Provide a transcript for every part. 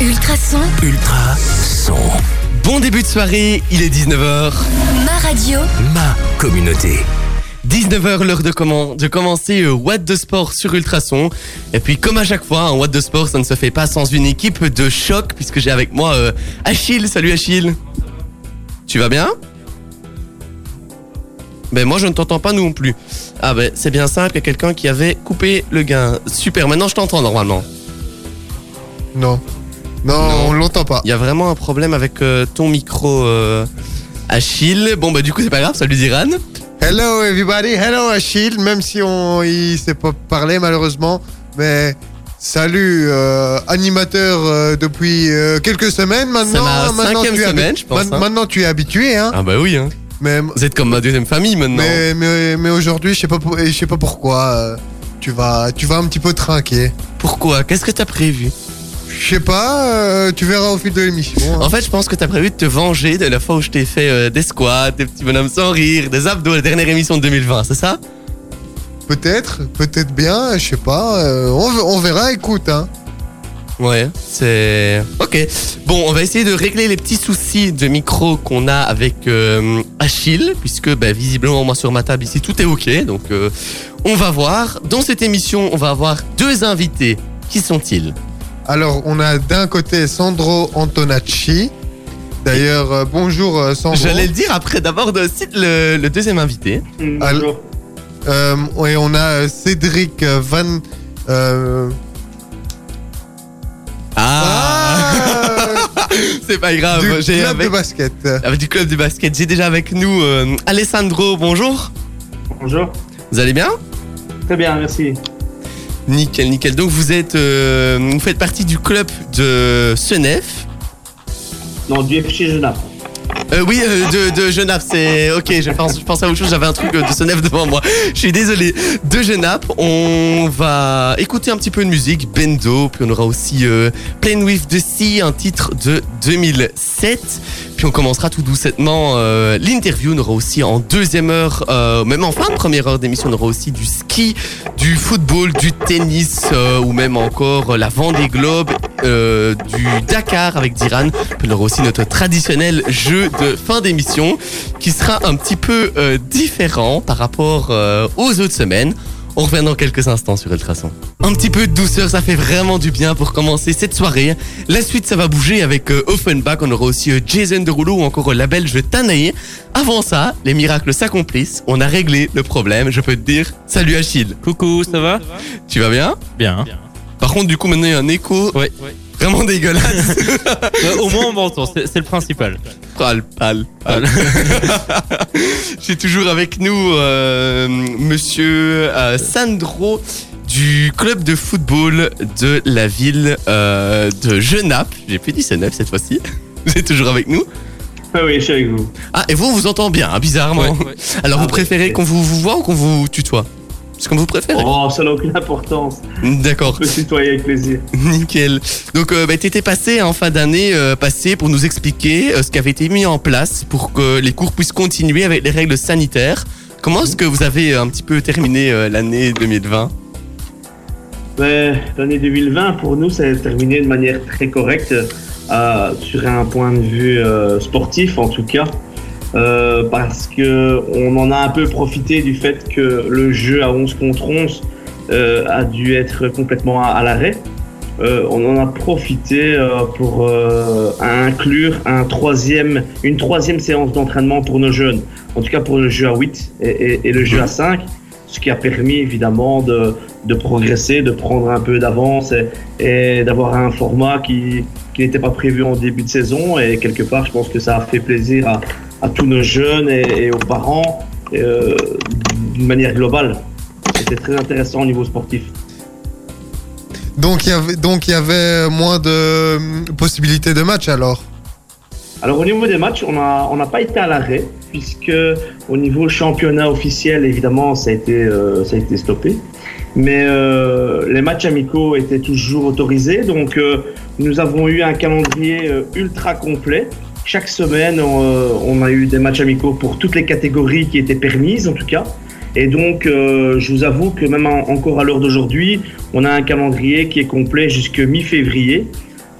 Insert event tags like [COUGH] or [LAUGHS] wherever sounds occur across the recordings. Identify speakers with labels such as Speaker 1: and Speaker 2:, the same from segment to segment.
Speaker 1: Ultrason,
Speaker 2: Ultra son.
Speaker 3: Bon début de soirée, il est 19h.
Speaker 1: ma radio,
Speaker 2: Ma communauté.
Speaker 3: 19h, l'heure de, comment, de commencer euh, What de Sport sur Ultrason. Et puis, comme à chaque fois, un What de Sport, ça ne se fait pas sans une équipe de choc, puisque j'ai avec moi euh, Achille. Salut Achille. Tu vas bien? Ben moi, je ne t'entends pas non plus. Ah ben, c'est bien simple, il y a quelqu'un qui avait coupé le gain. Super, maintenant je t'entends normalement.
Speaker 4: Non. Non,
Speaker 3: Non.
Speaker 4: on l'entend pas.
Speaker 3: Il y a vraiment un problème avec euh, ton micro, euh, Achille. Bon, bah du coup, c'est pas grave, salut Diran.
Speaker 4: Hello everybody, hello Achille, même si on il sait pas parler malheureusement, mais salut euh, animateur euh, depuis euh, quelques semaines maintenant.
Speaker 3: ma
Speaker 4: maintenant
Speaker 3: cinquième
Speaker 4: tu es habi-
Speaker 3: semaine, je pense, hein.
Speaker 4: Maintenant tu es habitué, hein.
Speaker 3: Ah bah oui, hein.
Speaker 4: Mais
Speaker 3: Vous êtes comme ma deuxième famille maintenant.
Speaker 4: mais mais, mais aujourd'hui je sais pas pour- je sais pas pourquoi euh, tu vas tu vas un petit peu trinquer.
Speaker 3: Pourquoi? Qu'est-ce que t'as prévu?
Speaker 4: Je sais pas, euh, tu verras au fil de l'émission. hein.
Speaker 3: En fait, je pense que t'as prévu de te venger de la fois où je t'ai fait euh, des squats, des petits bonhommes sans rire, des abdos, la dernière émission de 2020, c'est ça?
Speaker 4: Peut-être, peut-être bien, je sais pas. euh, on, on verra, écoute, hein.
Speaker 3: Ouais, c'est... Ok. Bon, on va essayer de régler les petits soucis de micro qu'on a avec euh, Achille, puisque bah, visiblement, moi sur ma table ici, tout est ok. Donc, euh, on va voir. Dans cette émission, on va avoir deux invités. Qui sont-ils?
Speaker 4: Alors, on a d'un côté Sandro Antonacci. D'ailleurs, euh, bonjour euh, Sandro.
Speaker 3: J'allais le dire après d'abord de cite le, le deuxième invité.
Speaker 4: Alors- Euh, et on a euh, Cédric Van. euh,
Speaker 3: Ah,
Speaker 4: ah, [LAUGHS]
Speaker 3: C'est pas grave.
Speaker 4: du
Speaker 3: J'ai
Speaker 4: club
Speaker 3: avec,
Speaker 4: de basket.
Speaker 3: avec du club du basket. J'ai déjà avec nous euh, Alessandro. Bonjour.
Speaker 5: Bonjour.
Speaker 3: Vous allez bien?
Speaker 5: Très bien, merci.
Speaker 3: Nickel, nickel. Donc vous êtes, euh, vous faites partie du club de Senef.
Speaker 5: Non, du FC Genappe.
Speaker 3: Euh, oui, euh, de, de Genappe, c'est ok. Je pense, je pense à autre chose. J'avais un truc euh, de Senef devant moi. Je suis désolé. De Genappe, on va écouter un petit peu de musique, Bendo, puis on aura aussi euh, Plain with the Sea, un titre de 2007. Puis on commencera tout doucettement euh, l'interview. On aura aussi en deuxième heure, euh, même en fin de première heure d'émission, on aura aussi du ski, du football, du tennis euh, ou même encore la Vendée Globe, du Dakar avec Diran. On aura aussi notre traditionnel jeu de fin d'émission qui sera un petit peu différent par rapport aux autres semaines. On revient dans quelques instants sur Ultrason. Un petit peu de douceur, ça fait vraiment du bien pour commencer cette soirée. La suite, ça va bouger avec euh, Offenbach. On aura aussi euh, Jason Derulo ou encore euh, la belge Tanae. Avant ça, les miracles s'accomplissent. On a réglé le problème, je peux te dire. Salut Achille.
Speaker 6: Coucou, ça va?
Speaker 3: Tu vas bien?
Speaker 6: Bien.
Speaker 3: Par contre, du coup, maintenant, il y a un écho
Speaker 6: Ouais.
Speaker 3: Vraiment dégueulasse. [LAUGHS]
Speaker 6: Euh, au moins on m'entend, c'est c'est le principal.
Speaker 3: Pal, pal, pal. [LAUGHS] J'ai toujours avec nous euh, monsieur euh, Sandro du club de football de la ville euh, de Genappe. J'ai plus dit c'est neuf cette fois-ci. Vous êtes toujours avec nous?
Speaker 5: Ah oui, je suis avec vous.
Speaker 3: Ah, et vous, on vous entend bien, hein, bizarrement. Alors,
Speaker 5: Ah,
Speaker 3: vous préférez
Speaker 5: ouais.
Speaker 3: qu'on vous, vous voit ou qu'on vous tutoie? C'est comme vous préférez.
Speaker 5: Oh, ça n'a aucune importance.
Speaker 3: D'accord.
Speaker 5: Je peux citoyer avec plaisir. [LAUGHS]
Speaker 3: Nickel. Donc, euh, bah, t'étais passé en fin d'année euh, passée pour nous expliquer euh, ce qui avait été mis en place pour que les cours puissent continuer avec les règles sanitaires. Comment est-ce que vous avez euh, un petit peu terminé l'année 2020
Speaker 5: Mais L'année 2020, pour nous, ça a terminé de manière très correcte, sur un point de vue sportif en tout cas. Euh, parce que on en a un peu profité du fait que le jeu à 11 contre 11 euh, a dû être complètement à, l'arrêt. Euh, on en a profité pour inclure un troisième, une troisième séance d'entraînement pour nos jeunes, en tout cas pour le jeu à 8 et, le jeu à 5, ce qui a permis évidemment de, progresser, de prendre un peu d'avance et, d'avoir un format qui n'était pas prévu en début de saison. Et quelque part, je pense que ça a fait plaisir à, à tous nos jeunes et, et aux parents euh, d'une manière globale. C'était très intéressant au niveau sportif.
Speaker 4: Donc, il y avait, donc, il y avait moins de possibilités de match alors?
Speaker 5: Alors au niveau des matchs, on n'a on pas été à l'arrêt, puisque au niveau championnat officiel, évidemment, ça a été, euh, ça a été stoppé. Mais euh, les matchs amicaux étaient toujours autorisés, donc euh, nous avons eu un calendrier ultra complet. Chaque semaine, on, euh, on a eu des matchs amicaux pour toutes les catégories qui étaient permises, en tout cas. Et donc, euh, je vous avoue que même en- encore à l'heure d'aujourd'hui, on a un calendrier qui est complet jusque mi-février.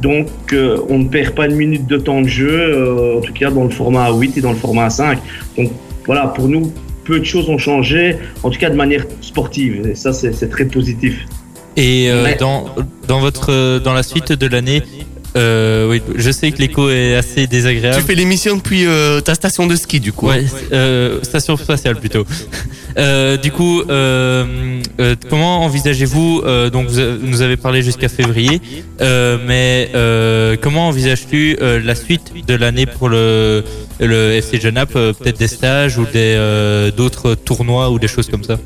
Speaker 5: Donc, euh, on ne perd pas une minute de temps de jeu, euh, en tout cas dans le format A8 et dans le format A5. Donc, voilà, pour nous, peu de choses ont changé, en tout cas de manière sportive. Et ça, c'est très positif.
Speaker 6: Et euh,
Speaker 5: Ouais.
Speaker 6: dans, dans, votre, dans la suite de l'année, euh, oui, je sais que l'écho est assez
Speaker 3: Tu
Speaker 6: désagréable.
Speaker 3: fais l'émission depuis euh, ta station de ski, du coup.
Speaker 6: Ouais, euh, station spatiale plutôt. Euh, du coup, comment envisagez-vous Donc, vous, nous avez parlé jusqu'à février, mais comment envisages-tu la suite de l'année pour le, le FC Genap Peut-être des stages ou des d'autres tournois ou des choses comme ça?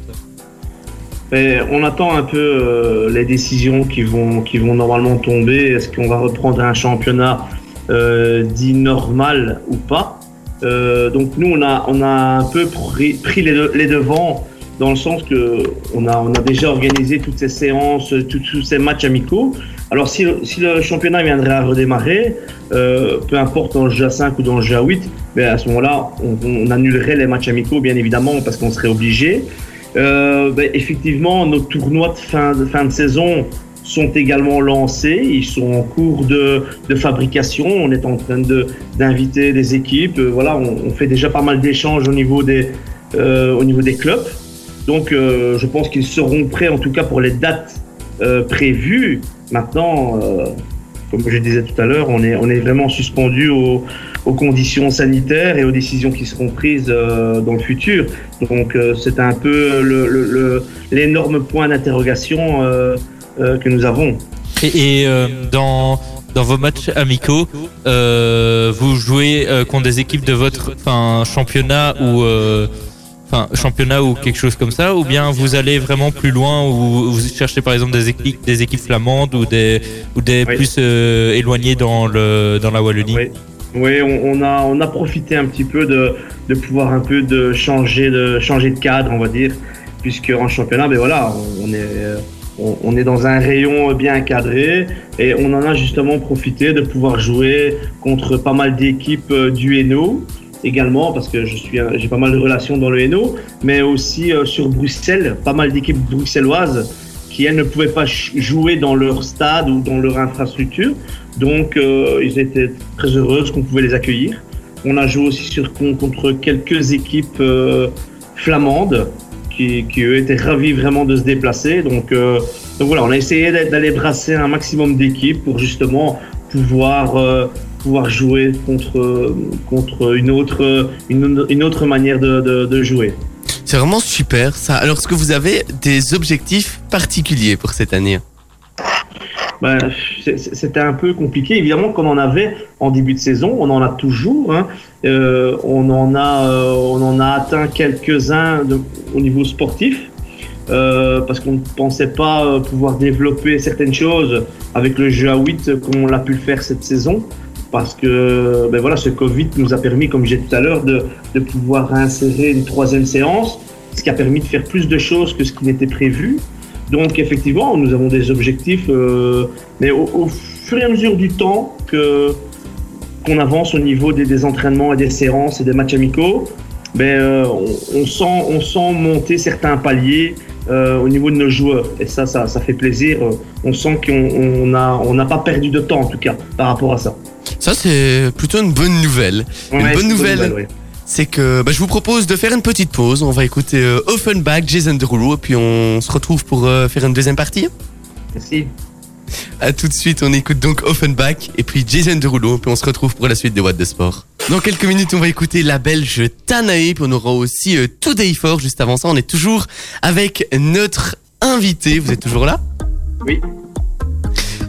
Speaker 5: On attend un peu euh, les décisions qui vont, qui vont normalement tomber. Est-ce qu'on va reprendre un championnat euh, dit normal ou pas? Euh, Donc nous, on a, on a un peu pris, pris les, de- les devants dans le sens que on a, on a déjà organisé toutes ces séances, tous ces matchs amicaux. Alors si, si le championnat viendrait à redémarrer, peu importe dans le GA5 ou dans le GA8, ben à ce moment-là, on annulerait les matchs amicaux, bien évidemment, parce qu'on serait obligé. Euh, ben, effectivement, nos tournois de fin, de fin de saison sont également lancés. Ils sont en cours de, de fabrication. On est en train d'inviter des équipes. Euh, voilà, on, fait déjà pas mal d'échanges au niveau des euh, au niveau des clubs. Donc, je pense qu'ils seront prêts, en tout cas pour les dates prévues. Maintenant, comme je disais tout à l'heure, on est on est vraiment suspendu aux, conditions sanitaires et aux décisions qui seront prises euh, dans le futur. Donc euh, c'est un peu l'énorme point d'interrogation euh, que nous avons.
Speaker 6: Et, dans, dans vos matchs amicaux, vous jouez contre des équipes de votre championnat ou enfin championnat ou quelque chose comme ça, ou bien vous allez vraiment plus loin ou vous cherchez par exemple des équipes des équipes flamandes ou des ou des
Speaker 5: Oui.
Speaker 6: plus euh, éloignées dans le dans la Wallonie?
Speaker 5: Oui. Oui, on, on a on a profité un petit peu de, de pouvoir un peu de changer de changer de cadre, on va dire, puisque en championnat, ben voilà, on est on, on est dans un rayon bien cadré et on en a justement profité de pouvoir jouer contre pas mal d'équipes euh, du Hainaut également parce que je suis j'ai pas mal de relations dans le Hainaut, mais aussi euh, sur Bruxelles, pas mal d'équipes bruxelloises qui elles ne pouvaient pas jouer dans leur stade ou dans leur infrastructure. Donc euh, ils étaient très heureuses qu'on pouvait les accueillir. On a joué aussi sur, con- contre quelques équipes euh, flamandes qui, qui eux étaient ravis vraiment de se déplacer. Donc, euh, donc voilà, on a essayé d'a- d'aller brasser un maximum d'équipes pour justement pouvoir pouvoir jouer contre contre une autre une, une autre manière de, de, de jouer.
Speaker 3: C'est vraiment super ça. Alors, est-ce que vous avez des objectifs particuliers pour cette année?
Speaker 5: Ben, C'était un peu compliqué. Évidemment qu'on en avait en début de saison, on en a toujours. hein. Euh, on, en a, euh, on en a atteint quelques-uns au niveau sportif. euh, parce qu'on ne pensait pas pouvoir développer certaines choses avec le jeu à 8 comme on l'a pu le faire cette saison. Parce que ben voilà, ce Covid nous a permis, comme j'ai tout à l'heure, de, de pouvoir insérer une troisième séance, ce qui a permis de faire plus de choses que ce qui n'était prévu. Donc effectivement, nous avons des objectifs, euh, mais au, fur et à mesure du temps que qu'on avance au niveau des, entraînements et des séances et des matchs amicaux, ben, euh, on, sent, on sent monter certains paliers euh, au niveau de nos joueurs. Et ça, ça, ça fait plaisir. On sent qu'on on a, on n'a pas perdu de temps, en tout cas, par rapport à ça.
Speaker 3: Ça, c'est plutôt une bonne nouvelle. Une bonne nouvelle.
Speaker 5: ouais.
Speaker 3: C'est que bah, je vous propose de faire une petite pause. On va écouter euh, Offenbach, Jason Derulo, et puis on se retrouve pour euh, faire une deuxième partie.
Speaker 5: Merci.
Speaker 3: À tout de suite, on écoute donc Offenbach et puis Jason Derulo, puis on se retrouve pour la suite de What de Sport. Dans quelques minutes, on va écouter la belge Tanae, puis on aura aussi euh, Today For. Juste avant ça, on est toujours avec notre invité. Vous êtes toujours là?
Speaker 5: Oui.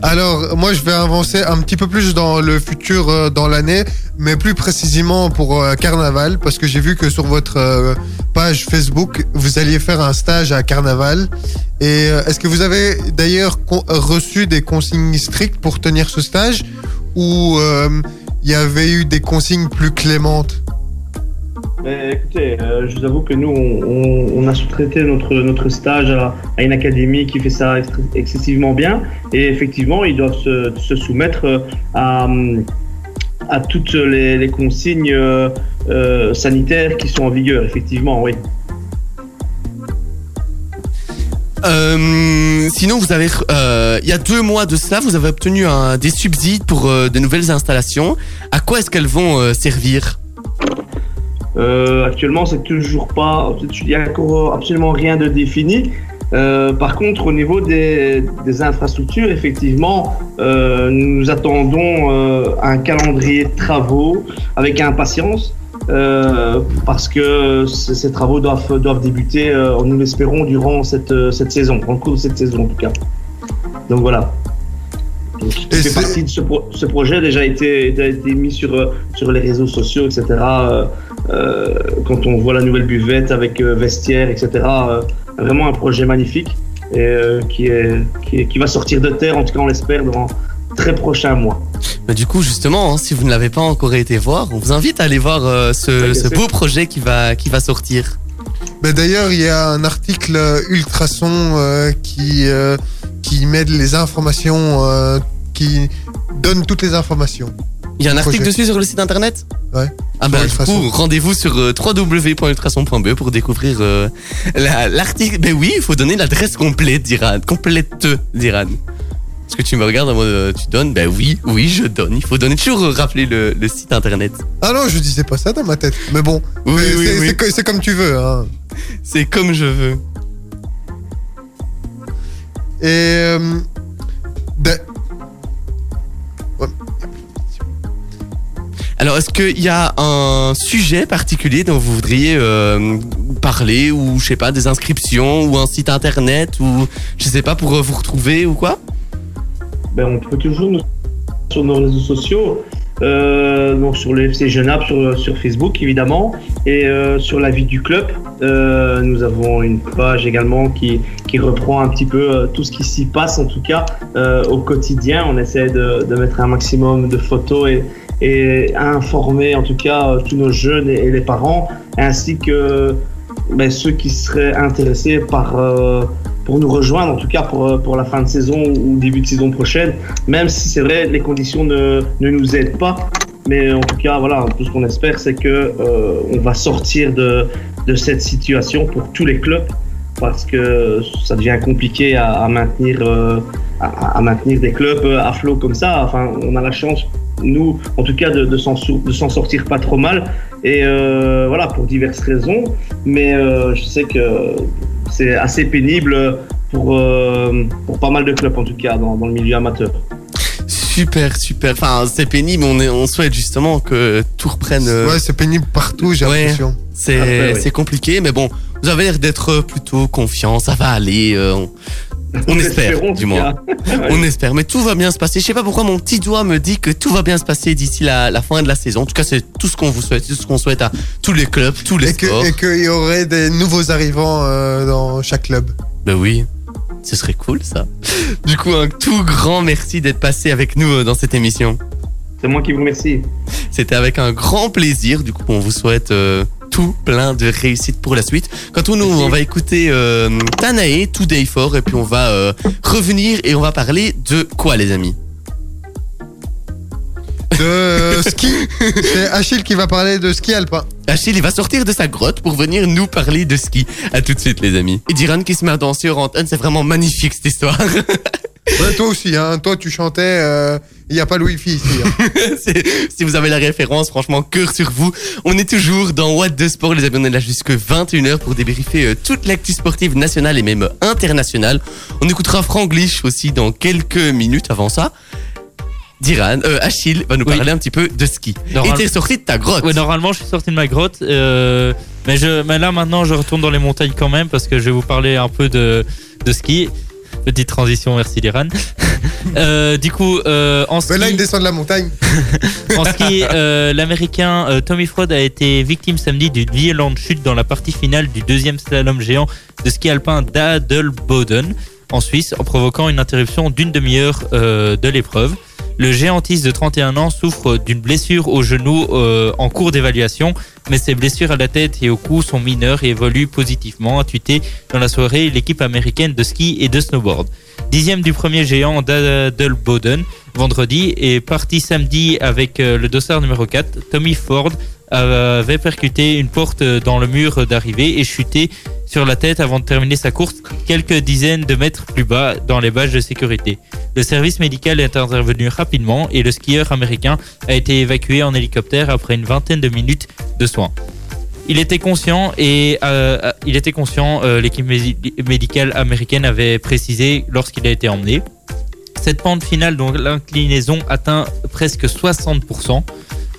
Speaker 4: Alors, moi, je vais avancer un petit peu plus dans le futur, euh, dans l'année, mais plus précisément pour euh, Carnaval, parce que j'ai vu que sur votre euh, page Facebook, vous alliez faire un stage à Carnaval. Et est-ce que vous avez d'ailleurs reçu des consignes strictes pour tenir ce stage, ou il y avait eu des consignes plus clémentes?
Speaker 5: Mais écoutez, euh, je vous avoue que nous, on, a sous-traité notre, notre stage à, une académie qui fait ça ex- excessivement bien. Et effectivement, ils doivent se, soumettre euh, à, à toutes les, consignes euh, sanitaires qui sont en vigueur, effectivement, oui.
Speaker 3: Sinon, vous avez, il y a deux mois de cela, vous avez obtenu un, des subsides pour de nouvelles installations. À quoi est-ce qu'elles vont servir?
Speaker 5: Euh, actuellement, c'est toujours pas, il y a encore absolument rien de défini. Euh, par contre, au niveau des, des infrastructures, effectivement, euh, nous attendons euh, un calendrier de travaux avec impatience. euh, parce que ces travaux doivent, doivent débuter, euh, nous l'espérons, durant cette, cette saison, en cours de cette saison en tout cas. Donc voilà. Donc,
Speaker 4: Et c'est-
Speaker 5: partie de ce, pro- ce projet, a déjà été, été mis sur, sur les réseaux sociaux, etc. euh, quand on voit la nouvelle buvette avec euh, vestiaire, etc. euh, vraiment un projet magnifique et euh, qui, est, qui, est- qui va sortir de terre, en tout cas on l'espère, dans très prochains mois.
Speaker 3: Bah, du coup, justement, hein, si vous ne l'avez pas encore été voir, on vous invite à aller voir euh, ce, beau projet qui va, qui va sortir.
Speaker 4: Ben, D'ailleurs, il y a un article euh, Ultrason euh, qui, euh, qui met les informations, euh, qui donne toutes les informations.
Speaker 3: Il y a un article
Speaker 4: Projet.
Speaker 3: dessus sur le site internet
Speaker 4: Ouais.
Speaker 3: Ah bah du
Speaker 4: Ultrason.
Speaker 3: coup, rendez-vous sur euh, www.ultrason.be pour découvrir euh, la- l'article. Mais oui, il faut donner l'adresse complète d'Iran. Complète d'Iran. Est-ce que tu me regardes en mode euh, tu donnes Ben oui, oui, je donne. Il faut donner toujours euh, rappeler le, le site internet.
Speaker 4: Ah non, je disais pas ça dans ma tête. Mais bon,
Speaker 3: Oui, oui,
Speaker 4: c'est comme tu veux. Hein.
Speaker 3: C'est comme je veux.
Speaker 4: Et
Speaker 3: Alors, est-ce qu'il y a un sujet particulier dont vous voudriez euh, parler ou je sais pas des inscriptions ou un site internet ou je sais pas pour euh, vous retrouver ou quoi?
Speaker 5: Ben, on peut toujours nous sur nos réseaux sociaux, euh, donc sur le FC Jeune App, sur, sur Facebook évidemment, et sur la vie du club. Nous avons une page également qui, qui reprend un petit peu tout ce qui s'y passe, en tout cas au quotidien. On essaie de, de mettre un maximum de photos et, et informer en tout cas euh, tous nos jeunes et, les parents, ainsi que ben, ceux qui seraient intéressés par euh, pour nous rejoindre, en tout cas pour, euh, pour la fin de saison ou début de saison prochaine, même si c'est vrai, les conditions ne, ne nous aident pas. Mais en tout cas, voilà, tout ce qu'on espère, c'est que euh, on va sortir de, de cette situation pour tous les clubs, parce que ça devient compliqué à, maintenir, à maintenir des clubs à flot comme ça. Enfin, on a la chance, nous, en tout cas, de, de s'en sortir pas trop mal. Et euh, voilà, pour diverses raisons. Mais euh, je sais que c'est assez pénible pour, euh, pour pas mal de clubs, en tout cas, dans, dans le milieu amateur.
Speaker 3: Super, super. Enfin, c'est pénible. On, est, on souhaite justement que tout reprenne. euh,
Speaker 4: ouais, c'est pénible partout, j'ai
Speaker 3: Ouais.
Speaker 4: l'impression.
Speaker 3: c'est
Speaker 5: oui.
Speaker 3: c'est compliqué, mais bon, vous avez l'air d'être plutôt confiant. Ça va aller. euh, on, on espère, du moins. [LAUGHS] On espère, mais tout va bien se passer. Je sais pas pourquoi mon petit doigt me dit que tout va bien se passer d'ici la, la fin de la saison. En tout cas, c'est tout ce qu'on vous souhaite, tout ce qu'on souhaite à tous les clubs, tous les
Speaker 4: Et que- et qu'il y aurait des nouveaux arrivants euh, dans chaque club.
Speaker 3: Ben oui, ce serait cool ça. Du coup, un tout grand merci d'être passé avec nous euh, dans cette émission.
Speaker 5: C'est moi qui vous remercie.
Speaker 3: C'était avec un grand plaisir. Du coup, on vous souhaite euh, tout plein de réussite pour la suite. Quant à nous, on va écouter euh, Tanae, Today For, et puis on va euh, revenir et on va parler de quoi, les amis?
Speaker 4: De ski. [LAUGHS] c'est Achille qui va parler de ski alpin.
Speaker 3: Achille, il va sortir de sa grotte pour venir nous parler de ski. À tout de suite, les amis. Et Diran qui se met à danser au antenne, c'est vraiment magnifique cette histoire. [LAUGHS]
Speaker 4: Ouais, toi aussi, hein. Toi, tu chantais. Il n'y a pas le wifi ici. hein. [LAUGHS]
Speaker 3: Si vous avez la référence, franchement, cœur sur vous. On est toujours dans What the Sport, les amis. On est là jusque 21h pour débriefer euh, toute l'actu sportive nationale et même internationale. On écoutera Franglish aussi dans quelques minutes avant ça. Diran, euh, Achille va nous
Speaker 6: Oui.
Speaker 3: parler un petit peu de ski.
Speaker 6: Normal-
Speaker 3: Et t'es sorti de ta grotte.
Speaker 6: Ouais, normalement, je suis sorti de ma grotte. euh, mais, je, mais là, maintenant, je retourne dans les montagnes quand même parce que je vais vous parler un peu de, de ski. Petite transition, merci Liran. [LAUGHS] Euh, du coup, euh, en ski,
Speaker 4: Mais là, il descend de la montagne. [LAUGHS]
Speaker 6: en ski euh, l'américain Tommy Fraud a été victime samedi d'une violente chute dans la partie finale du deuxième slalom géant de ski alpin d'Adelboden en Suisse, en provoquant une interruption d'une demi-heure de l'épreuve. Le géantiste de 31 ans souffre d'une blessure au genou euh, en cours d'évaluation, mais ses blessures à la tête et au cou sont mineures et évoluent positivement, a tweeté dans la soirée l'équipe américaine de ski et de snowboard. Dixième du premier géant d'Adelboden vendredi et parti samedi avec euh, le dossard numéro 4, Tommy Ford avait percuté une porte dans le mur d'arrivée et chuté sur la tête avant de terminer sa course quelques dizaines de mètres plus bas dans les bâches de sécurité. Le service médical est intervenu rapidement et le skieur américain a été évacué en hélicoptère après une vingtaine de minutes de soins. Il était conscient et euh, il était conscient. euh, L'équipe médi- médicale américaine avait précisé lorsqu'il a été emmené. Cette pente finale, dont l'inclinaison atteint presque 60%, euh,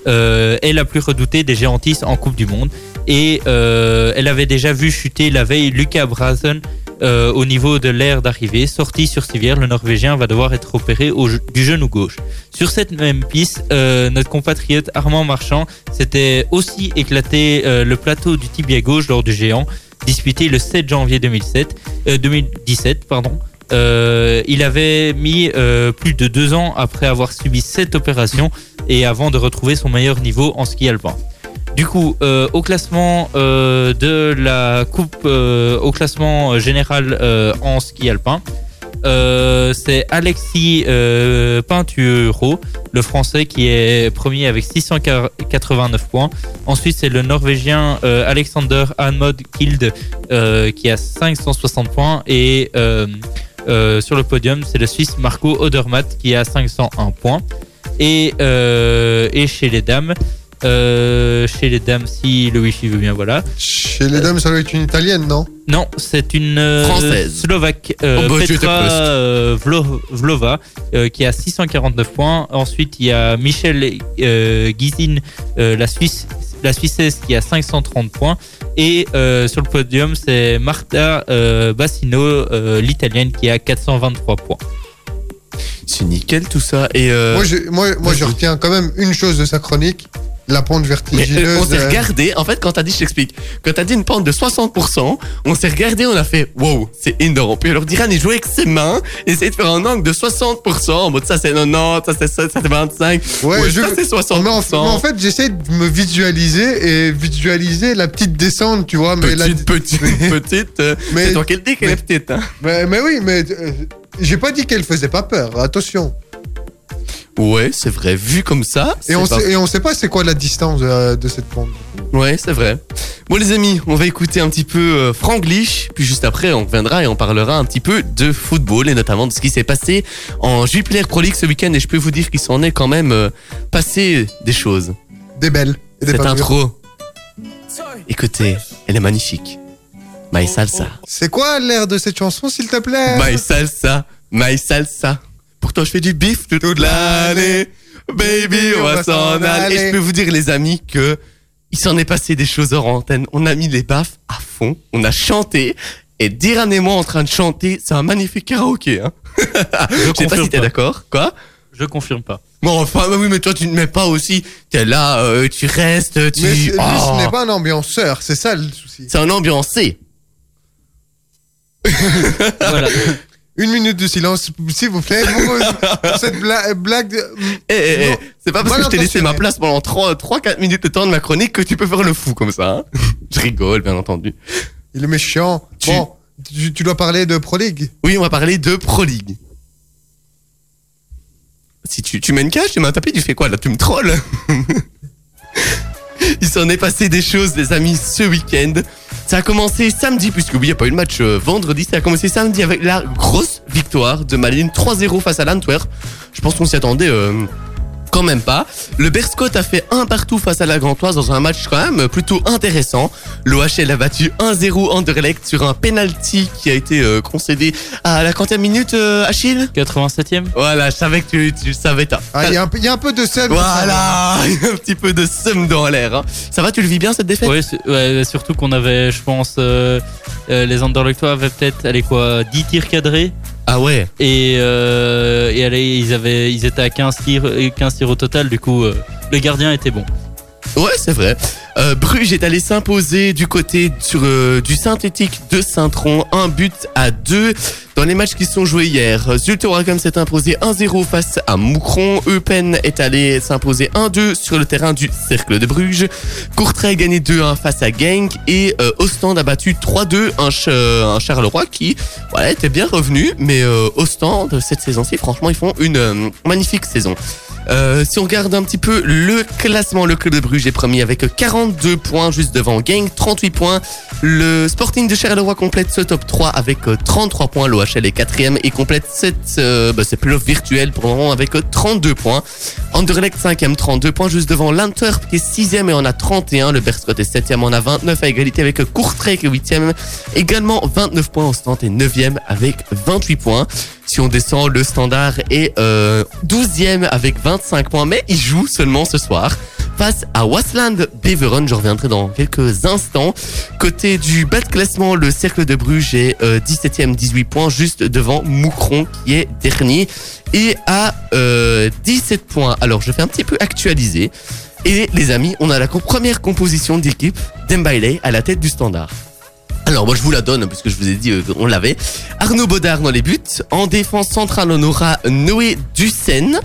Speaker 6: est la plus redoutée des géantistes en Coupe du Monde. Et euh, elle avait déjà vu chuter la veille Lucas Brazen euh, au niveau de l'aire d'arrivée. Sorti sur civière, le Norvégien va devoir être opéré du genou gauche. Sur cette même piste, euh, notre compatriote Armand Marchand s'était aussi éclaté euh, le plateau du tibia gauche lors du géant, disputé le 7 janvier 2007, euh, 2017. Pardon. Euh, il avait mis euh, plus de deux ans après avoir subi cette opération et avant de retrouver son meilleur niveau en ski alpin. Du coup, euh, au classement de la coupe, au classement général en ski alpin, c'est Alexis Pinturo, le français, qui est premier avec 689 points. Ensuite, c'est le norvégien Alexander Hanmod Kild qui a 560 points. Euh, sur le podium, c'est le Suisse Marco Odermatt qui a 501 points. Et, euh, et chez les dames, euh, chez les dames, si le wifi veut bien, voilà.
Speaker 4: Chez les dames, ça doit être une italienne, non?
Speaker 6: Non, c'est une
Speaker 3: Française.
Speaker 6: Slovaque, euh,
Speaker 3: Oh, bah,
Speaker 6: Petra euh, Vlo- Vlova, euh, qui a 649 points. Ensuite, il y a Michel euh, Gizin, euh, la Suisse, la Suissesse, qui a 530 points. Et euh, sur le podium, c'est Marta euh, Bassino, euh, l'italienne, qui a 423 points.
Speaker 3: C'est nickel tout ça. Et euh,
Speaker 4: Moi, je, moi, moi, je
Speaker 3: vas-y.
Speaker 4: retiens quand même une chose de sa chronique la pente
Speaker 3: mais
Speaker 4: vertigineuse.
Speaker 3: euh, on s'est
Speaker 4: euh,
Speaker 3: regardé, en fait, quand t'as dit, je t'explique, quand t'as dit une pente de 60%, on s'est regardé, on a fait, wow, c'est énorme. Puis alors, Diran, il jouait avec ses mains, essayait de faire un angle de 60%, en mode ça c'est 90, ça c'est ça, ça c'est 25,
Speaker 4: Ouais,
Speaker 3: ouais,
Speaker 4: je-
Speaker 3: ça c'est 60%.
Speaker 4: mais en, mais en fait, j'essaie de me visualiser et visualiser la petite descente, tu vois. Mais, la-
Speaker 3: petite, petite, [LAUGHS] petite, euh,
Speaker 4: Mais-
Speaker 3: c'est toi qu'elle dit qu'elle est petite, hein.
Speaker 4: mais, mais oui, mais euh, j'ai pas dit qu'elle faisait pas peur. Attention.
Speaker 3: Ouais, c'est vrai, vu comme ça.
Speaker 4: Et on,
Speaker 3: pas-
Speaker 4: sait, et on sait pas c'est quoi la distance de cette pente.
Speaker 3: Ouais, c'est vrai. Bon les amis, on va écouter un petit peu euh, Franglish, puis juste après on reviendra et on parlera un petit peu de football et notamment de ce qui s'est passé en Jupiler Pro League ce week-end et je peux vous dire qu'il s'en est quand même euh, passé des choses.
Speaker 4: Des belles. Et des
Speaker 3: Cette intro, écoutez, elle est magnifique. My salsa,
Speaker 4: C'est quoi l'air de cette chanson, s'il te plaît?
Speaker 3: My salsa, my salsa. Pour toi je fais du bif toute l'année. Baby, on va s'en aller. Et je peux vous dire les amis que il s'en est passé des choses hors antenne. On a mis les baffes à fond, on a chanté. Et Diran et moi en train de chanter, c'est un magnifique karaoké. Hein.
Speaker 6: Je [LAUGHS]
Speaker 3: sais pas si t'es d'accord. Quoi?
Speaker 6: Je confirme pas.
Speaker 3: Bon, enfin, bah oui, mais toi tu ne mets pas aussi. T'es là, euh, tu restes, tu.
Speaker 4: Mais lui,
Speaker 3: Oh.
Speaker 4: ce n'est pas un ambianceur, c'est ça le souci.
Speaker 3: C'est un ambiancé. [LAUGHS]
Speaker 6: voilà.
Speaker 4: Une minute de silence, s'il vous plaît, pour, [LAUGHS] cette bla- blague. de-
Speaker 3: Eh, eh, eh, c'est pas parce que je t'ai laissé ma place pendant 3-4 minutes de temps de ma chronique que tu peux faire le fou comme ça. Hein [LAUGHS] je rigole, bien entendu.
Speaker 4: Il est méchant.
Speaker 3: Tu-
Speaker 4: Bon, tu, tu dois parler de Pro League.
Speaker 3: Oui, on va parler de Pro League. Si tu, tu mets une cage, tu m'as tapé, tu fais quoi là Tu me trolles? [LAUGHS] Il s'en est passé des choses, les amis, ce week-end. Ça a commencé samedi, puisque oui, il n'y a pas eu de match euh, vendredi. Ça a commencé samedi avec la grosse victoire de Malines 3-0 face à l'Antwerp. Je pense qu'on s'y attendait euh, quand même pas. Le Berscott a fait un partout face à la Gantoise dans un match quand même plutôt intéressant. L'OHL a battu 1-0 Anderlecht sur un penalty qui a été euh, concédé à la quantième minute, euh, Achille
Speaker 6: 87e
Speaker 3: Voilà, je savais que tu, tu savais. t'as-
Speaker 4: Ah, Il y, a un peu- y a un peu de scène.
Speaker 3: Voilà, [LAUGHS] il y a un petit peu de somme dans l'air. hein. Ça va, tu le vis bien cette défaite?
Speaker 6: Ouais, surtout qu'on avait, je pense, euh, euh, les Anderlechtois avaient peut-être, allez quoi, 10 tirs cadrés.
Speaker 3: Ah ouais.
Speaker 6: Et, euh, et allez, ils, avaient, ils étaient à 15 tirs, euh, 15 tirs au total, du coup, euh, le gardien était bon.
Speaker 3: Ouais, c'est vrai. Euh, Bruges est allé s'imposer du côté sur, euh, du synthétique de Saint-Tron, un but à deux dans les matchs qui sont joués hier. Zulte Waregem s'est imposé 1-0 face à Moucron. Eupen est allé s'imposer 1-2 sur le terrain du Cercle de Bruges. Courtrai a gagné 2-1 face à Genk et euh, Ostende a battu 3-2 un, Ch- un Charleroi qui était bien revenu. Mais Ostende, cette saison-ci, franchement, ils font une magnifique saison. Si on regarde un petit peu le classement, le club de Bruges est premier avec 42 points juste devant Gang, 38 points. Le Sporting de Charleroi complète ce top 3 avec euh, 33 points. L'OHL est quatrième et complète cette, euh, bah, ces playoffs virtuels pour le moment avec euh, 32 points. Anderlecht 5e, 32 points juste devant l'Antwerp qui est 6e et en a 31. Le Berscott est 7e, en a 29 à égalité avec euh, Courtrai qui est 8e. Également 29 points, Ostend est 9e avec 28 points. Si on descend, le standard est euh, 12e avec 25 points, mais il joue seulement ce soir face à Wasland Beveren. Je reviendrai dans quelques instants. Côté du bas de classement, le Cercle de Bruges est euh, 17e, 18 points, juste devant Moucron qui est dernier et à euh, 17 points. Alors, je fais un petit peu actualiser. Et les amis, on a la première composition d'équipe d'Embailey à la tête du standard. Alors moi je vous la donne puisque je vous ai dit euh, qu'on l'avait. Arnaud Baudard dans les buts. En défense centrale on aura Noé Dussen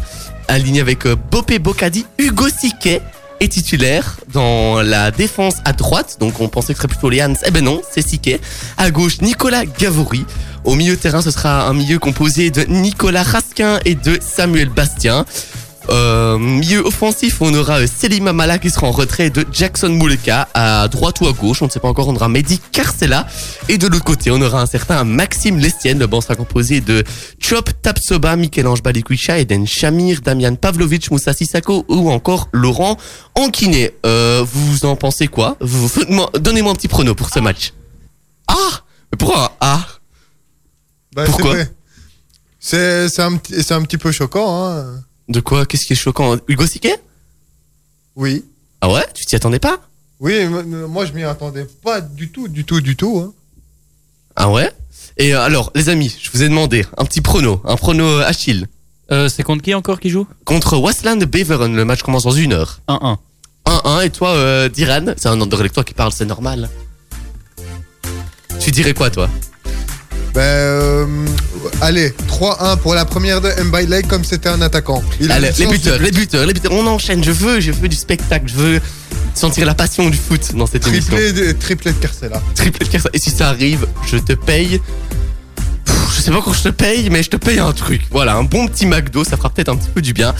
Speaker 3: aligné avec euh, Bopé Bocadi. Hugo Siquet est titulaire dans la défense à droite. Donc on pensait que ce serait plutôt les. Eh ben non, c'est Siquet. À gauche Nicolas Gavouri. Au milieu terrain ce sera un milieu composé de Nicolas Raskin et de Samuel Bastien. Euh, milieu offensif, on aura euh, Selim Amala qui sera en retrait de Jackson Mouleka à droite ou à gauche, on ne sait pas encore, on aura Mehdi Carcella et de l'autre côté on aura un certain Maxime Lestienne, le banc sera composé de Chop Tapsoba, Michel-Ange Balikwisha, Eden Shamir, Damian Pavlovic, Moussa Sissako ou encore Laurent Anquinet. Euh, vous en pensez quoi? Vous- Donnez-moi un petit prono pour ce match. Ah Mais pourquoi? Un Ah
Speaker 4: Bah,
Speaker 3: Pourquoi?
Speaker 4: c'est. C'est un, c'est un petit peu choquant. Hein.
Speaker 3: De quoi? Qu'est-ce qui est choquant? Hugo Siquet?
Speaker 4: Oui.
Speaker 3: Ah ouais? Tu t'y attendais pas?
Speaker 4: Oui, moi je m'y attendais pas du tout, du tout, du tout. Hein.
Speaker 3: Ah ouais? Et euh, alors, les amis, je vous ai demandé un petit prono, un prono euh, Achille.
Speaker 6: Euh, c'est contre qui encore qui joue?
Speaker 3: Contre Wasland Beveren, le match commence dans une heure.
Speaker 6: 1-1.
Speaker 3: 1-1, et toi, euh, Diran, c'est un Anderlecht qui parle, c'est normal. Tu dirais quoi, toi?
Speaker 4: Ben, euh, allez, 3-1 pour la première de Mbaile comme c'était un attaquant. Il
Speaker 3: Allez, les buteurs, les buteurs, les buteurs, on enchaîne, je veux, je veux du spectacle, je veux sentir la passion du foot dans cette émission.
Speaker 4: Triplé de, triplé de Carcella.
Speaker 3: Triplé de Carça. Et si ça arrive, je te paye. Pff, Je sais pas quand je te paye, mais je te paye un truc. Voilà, un bon petit McDo, ça fera peut-être un petit peu du bien.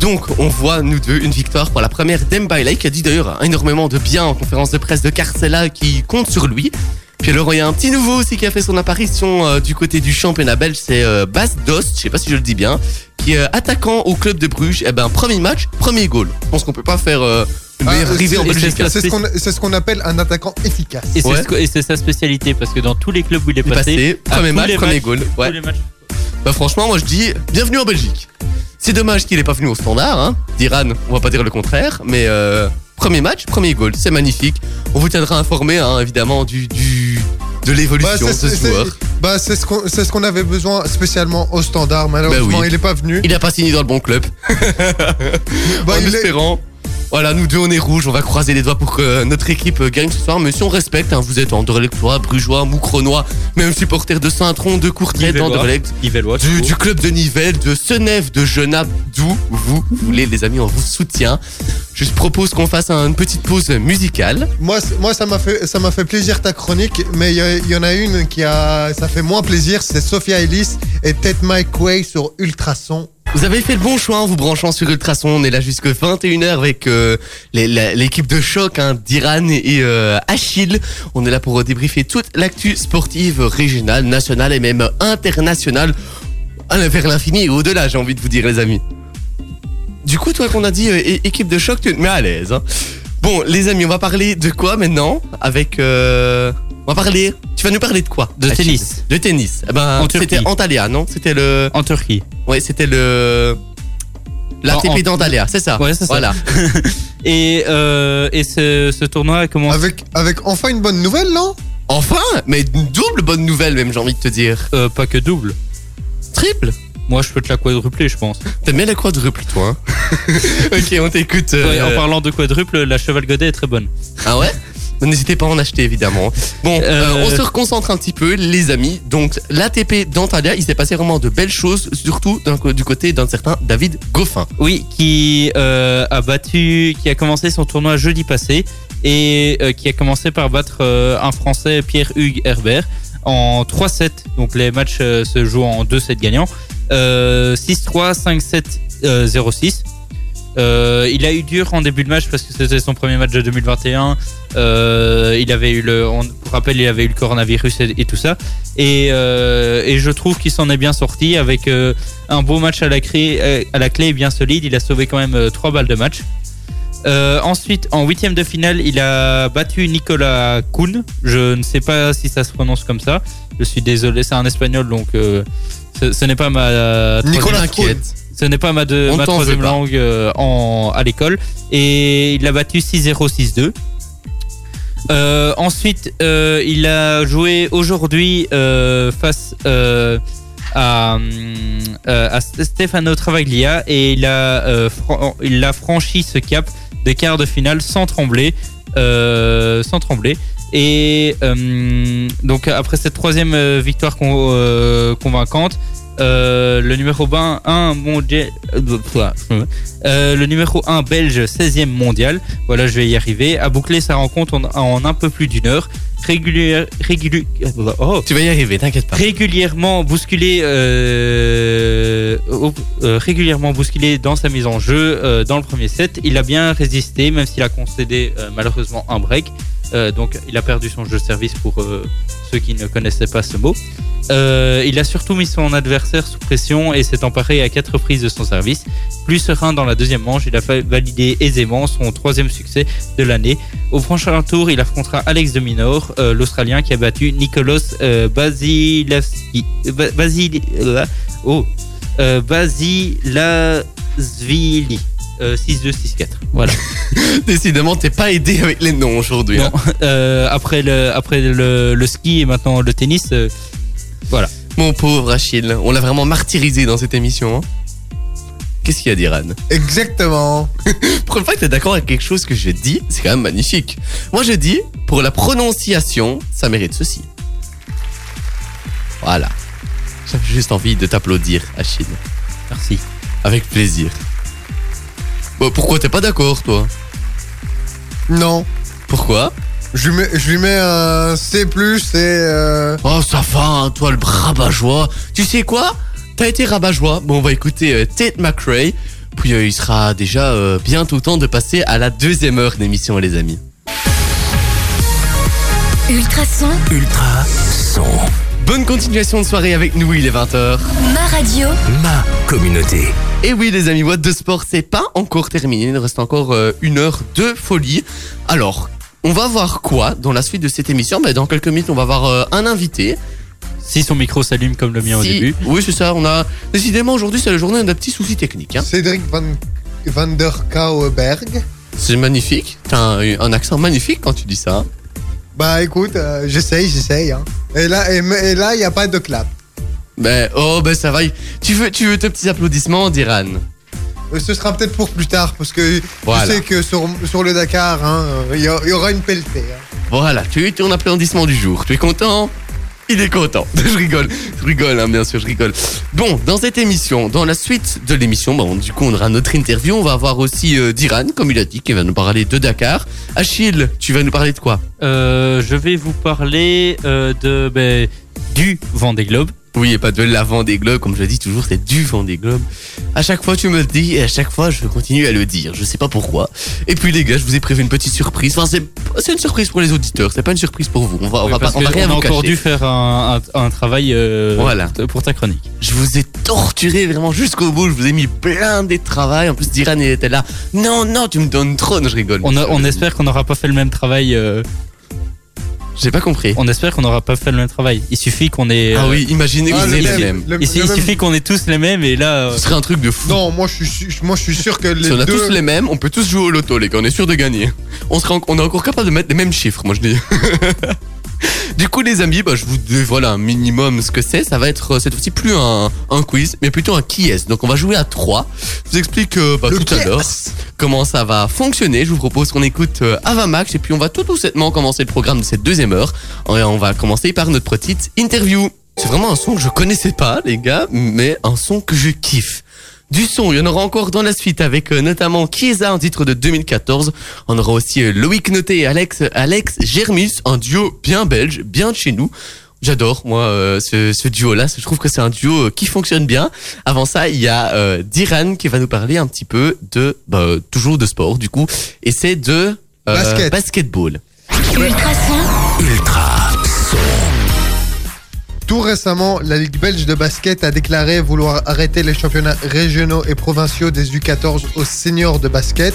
Speaker 3: Donc, on voit, nous deux, une victoire pour la première d'Embailey, qui a dit d'ailleurs énormément de bien en conférence de presse de Carcella, qui compte sur lui. Puis alors, il y a un petit nouveau aussi qui a fait son apparition euh, du côté du championnat belge, c'est euh, Bas Dost, je sais pas si je le dis bien, qui est euh, attaquant au club de Bruges. Eh ben, premier match, premier goal. Je pense qu'on peut pas faire euh, une
Speaker 4: Ah,
Speaker 3: arrivée en
Speaker 6: c'est-
Speaker 3: Belgique.
Speaker 6: c'est-.
Speaker 4: C'est ce qu'on c'est ce appelle un attaquant efficace.
Speaker 6: Et c'est
Speaker 3: Ouais.
Speaker 6: ce que- et c'est sa spécialité parce que dans tous les clubs où il est
Speaker 3: Il est
Speaker 6: passé,
Speaker 3: premier match,
Speaker 6: les
Speaker 3: premier
Speaker 6: matchs,
Speaker 3: goal. Ouais. Bah franchement, moi je dis bienvenue en Belgique. C'est dommage qu'il ait pas venu au standard, hein. D'Iran, on va pas dire le contraire, mais euh, premier match, premier goal, c'est magnifique. On vous tiendra informé, hein, évidemment, du, du de l'évolution
Speaker 4: Bah,
Speaker 3: de ce joueur.
Speaker 4: Bah, c'est ce qu'on c'est ce qu'on avait besoin spécialement au standard. Malheureusement,
Speaker 3: Bah oui.
Speaker 4: il est pas venu.
Speaker 3: Il a pas signé dans le bon club. [LAUGHS] [LAUGHS]
Speaker 4: Bah,
Speaker 3: en
Speaker 4: il est-.
Speaker 3: Voilà, nous deux on est rouges, on va croiser les doigts pour que notre équipe gagne ce soir. Mais si on respecte, hein, vous êtes Anderlechtois, Brugeois, Moucronois, même supporters de Saint-Tron, de Courtrai, d'Anderlecht. Du, club de Nivelles, de Senef, de Genappe, d'où vous voulez les amis, on vous soutient. Je propose qu'on fasse une petite pause musicale.
Speaker 4: Moi, ça m'a fait, ça m'a fait plaisir ta chronique, mais il y, a- il y en a une qui a, ça fait moins plaisir, c'est Sophia Ellis et Ted Mike Way sur Ultrason.
Speaker 3: Vous avez fait le bon choix en vous branchant sur Ultrason. On est là jusque 21h avec euh, l'équipe de choc hein, d'Iran et euh, Achille. On est là pour débriefer toute l'actu sportive régionale, nationale et même internationale. Allez, vers l'infini et au-delà, j'ai envie de vous dire, les amis. Du coup, toi qu'on a dit euh, équipe de choc, tu te mets à l'aise. hein. Bon, les amis, on va parler de quoi maintenant? Avec... euh, On va parler... Tu vas nous parler de quoi?
Speaker 6: De
Speaker 3: Achille?
Speaker 6: tennis.
Speaker 3: De tennis. Eh ben, c'était Antalya, non? C'était le...
Speaker 6: En Turquie.
Speaker 3: Ouais, c'était le... La
Speaker 6: En-
Speaker 3: TP
Speaker 6: en-
Speaker 3: d'Antalya, c'est ça
Speaker 6: Ouais, c'est ça.
Speaker 3: Voilà. [LAUGHS]
Speaker 6: Et, euh, et ce, ce tournoi a commencé
Speaker 4: Avec, avec enfin une bonne nouvelle, non?
Speaker 3: Enfin Mais une double bonne nouvelle même, j'ai envie de te dire.
Speaker 6: euh, pas que double.
Speaker 3: Triple?
Speaker 6: Moi, je peux te la quadrupler, je pense.
Speaker 3: T'aimes bien la quadruple, toi hein? [LAUGHS] Ok, on t'écoute. euh,
Speaker 6: Ouais, en parlant de quadruple, la cheval godet est très bonne.
Speaker 3: Ah ouais? N'hésitez pas à en acheter évidemment. Bon, euh,
Speaker 6: Euh,
Speaker 3: on se reconcentre un petit peu, les amis. Donc, l'ATP d'Antalya, il s'est passé vraiment de belles choses, surtout du côté d'un certain David Goffin.
Speaker 6: Oui, qui euh, a battu, qui a commencé son tournoi jeudi passé et euh, qui a commencé par battre euh, un Français, Pierre-Hugues Herbert, en 3-7. Donc les matchs se jouent en 2 sets gagnants. Euh, 6-3, 5-7, euh, 0-6. Euh, il a eu dur en début de match parce que c'était son premier match de 2021. Euh, il avait eu le, on, pour rappel, il avait eu le coronavirus et, et tout ça. Et, euh, et je trouve qu'il s'en est bien sorti avec un beau match à la, clé, à la clé bien solide. Il a sauvé quand même trois balles de match. Ensuite, en huitième de finale, il a battu Nicolas Kuhn. Je ne sais pas si ça se prononce comme ça. Je suis désolé, c'est un espagnol, donc ce, ce n'est pas ma
Speaker 4: Nicolas
Speaker 3: T'inquiète.
Speaker 6: Ce n'est pas ma, de, troisième langue euh, en, à l'école. Et il l'a battu 6-0, 6-2. Euh, ensuite, euh, il a joué aujourd'hui euh, face à, à Stefano Travaglia et il a, il a franchi ce cap des quarts de finale sans trembler. sans trembler. Et donc après cette troisième victoire con- convaincante, euh, le numéro 1 mondial, euh, le numéro 1 belge 16e mondial, voilà je vais y arriver, a bouclé sa rencontre en, en un peu plus d'une heure, régulière, régulu- oh,
Speaker 3: Tu vas y arriver, t'inquiète pas.
Speaker 6: régulièrement bousculé euh, régulièrement bousculé dans sa mise en jeu dans le premier set. Il a bien résisté même s'il a concédé malheureusement un break Euh, donc il a perdu son jeu de service pour euh, ceux qui ne connaissaient pas ce mot. Euh, il a surtout mis son adversaire sous pression et s'est emparé à quatre reprises de son service. Plus serein dans la deuxième manche il a validé aisément son troisième succès de l'année. Au prochain tour il affrontera Alex de Minor l'Australien qui a battu Nicolas Basilevski Ba- Basil oh euh, Basilasvili euh, 6-2 6-4 voilà [LAUGHS]
Speaker 3: Décidément, t'es pas aidé avec les noms aujourd'hui.
Speaker 6: Non,
Speaker 3: hein.
Speaker 6: euh, après le après le, le ski et maintenant le tennis euh, voilà
Speaker 3: Mon pauvre Achille, on l'a vraiment martyrisé dans cette émission. hein. Qu'est-ce qu'il y a d'Iran?
Speaker 4: Exactement. [LAUGHS]
Speaker 3: Pour une fois que t'es d'accord avec quelque chose que je dis, c'est quand même magnifique. Moi je dis, pour la prononciation, ça mérite ceci. Voilà. J'avais juste envie de t'applaudir, Achille.
Speaker 6: merci
Speaker 3: Avec plaisir. Bon, pourquoi t'es pas d'accord, toi?
Speaker 4: Non.
Speaker 3: Pourquoi?
Speaker 4: Je lui mets, je lui mets un C+, et... euh,
Speaker 3: Oh, ça va, hein, toi, le rabat-joie. Tu sais quoi? T'as été rabat-joie. Bon, on va écouter euh, Tate McRae. Puis euh, il sera déjà euh, bientôt temps de passer à la deuxième heure d'émission, les amis.
Speaker 1: Ultrason,
Speaker 2: Ultra son.
Speaker 3: Bonne continuation de soirée avec nous, il est 20h.
Speaker 1: ma radio,
Speaker 2: Ma communauté.
Speaker 3: Et oui, les amis, What de Sport, c'est pas encore terminé. Il nous reste encore euh, une heure de folie. Alors, on va voir quoi dans la suite de cette émission? Ben, Dans quelques minutes, on va voir euh, un invité.
Speaker 6: si son micro s'allume comme le mien au
Speaker 3: Si-
Speaker 6: début
Speaker 3: Oui, c'est ça. On a décidément aujourd'hui, c'est la journée d'un petit souci technique. hein.
Speaker 4: Cédric Van, Van der Kouwenberg.
Speaker 3: C'est magnifique. T'as un, un accent magnifique quand tu dis ça.
Speaker 4: Bah écoute, euh, j'essaye, j'essaye. Hein. Et là, et, et là, il n'y a pas de clap.
Speaker 3: Ben, oh, ben ça va. Tu veux, tu veux tes petits applaudissements, Diran?
Speaker 4: Euh, Ce sera peut-être pour plus tard, parce que
Speaker 3: Voilà.
Speaker 4: je sais que sur, sur le Dakar, hein, euh, il y, a- il y aura une pelletée. hein.
Speaker 3: Voilà, tu as eu ton applaudissement du jour. Tu es content? Il est content. [LAUGHS] je rigole, je rigole, hein, bien sûr, je rigole. Bon, dans cette émission, dans la suite de l'émission, du coup, on aura notre interview. On va avoir aussi euh, Diran, comme il a dit, qui va nous parler de Dakar. Achille, tu vas nous parler de quoi?
Speaker 6: Euh, je vais vous parler euh, de ben, du Vendée Globe
Speaker 3: Oui, et pas de l'avant des globes, comme je le dis toujours, c'est du vent des globes. À chaque fois, tu me le dis, et à chaque fois, je continue à le dire. Je sais pas pourquoi. Et puis, les gars, je vous ai prévu une petite surprise. Enfin, c'est, une surprise pour les auditeurs. C'est pas une surprise pour vous. On va, on
Speaker 6: Oui,
Speaker 3: va pas,
Speaker 6: parce
Speaker 3: on va
Speaker 6: que
Speaker 3: rien
Speaker 6: on a
Speaker 3: vous
Speaker 6: encore
Speaker 3: cacher.
Speaker 6: dû faire un, un- un travail euh,
Speaker 3: Voilà.
Speaker 6: pour ta chronique
Speaker 3: Je vous ai torturé vraiment jusqu'au bout. Je vous ai mis plein de travail. En plus, Diran était là. Non, non, tu me donnes trop. Non, je rigole.
Speaker 6: on, a- on espère qu'on n'aura pas fait le même travail euh,
Speaker 3: J'ai pas compris.
Speaker 6: on espère qu'on n'aura pas fait le même travail il suffit qu'on ait
Speaker 3: Ah
Speaker 6: euh,
Speaker 3: oui, imaginez que
Speaker 4: Ah,
Speaker 3: êtes les
Speaker 4: même,
Speaker 3: mêmes.
Speaker 4: le-
Speaker 6: il,
Speaker 4: le
Speaker 6: il
Speaker 4: même-
Speaker 6: suffit qu'on ait tous les mêmes et là euh,
Speaker 3: Ce serait un truc de fou.
Speaker 4: Non, moi je, suis, su- moi je suis sûr que les
Speaker 3: si on a
Speaker 4: deux...
Speaker 3: tous les mêmes, on peut tous jouer au loto, les gars. On est sûr de gagner. On, sera en- on est encore capable de mettre les mêmes chiffres, moi je dis. [LAUGHS] [LAUGHS] Du coup, les amis, bah, je vous dévoile un minimum ce que c'est. Ça va être euh, cette fois-ci plus un, un quiz, mais plutôt un qui est. Donc, on va jouer à 3. Je vous explique euh, bah,
Speaker 4: Le
Speaker 3: tout à l'heure comment ça va fonctionner. Je vous propose qu'on écoute euh, Avamax et puis on va tout doucettement commencer le programme de cette deuxième heure. Et on va commencer par notre petite interview. C'est vraiment un son que je connaissais pas, les gars, mais un son que je kiffe. Du son, il y en aura encore dans la suite avec euh, notamment Chiesa, un titre de 2014. On aura aussi euh, Loïc Noté et Alex, Alex Germus, un duo bien belge, bien de chez nous. J'adore moi euh, ce, ce duo-là. Je trouve que c'est un duo euh, qui fonctionne bien. Avant ça, il y a euh, Diran qui va nous parler un petit peu de bah, toujours de sport du coup, et c'est de euh,
Speaker 4: Basket.
Speaker 3: basketball.
Speaker 2: Ultra son.
Speaker 4: Tout récemment, la Ligue belge de basket a déclaré vouloir arrêter les championnats régionaux et provinciaux des U14 aux seniors de basket.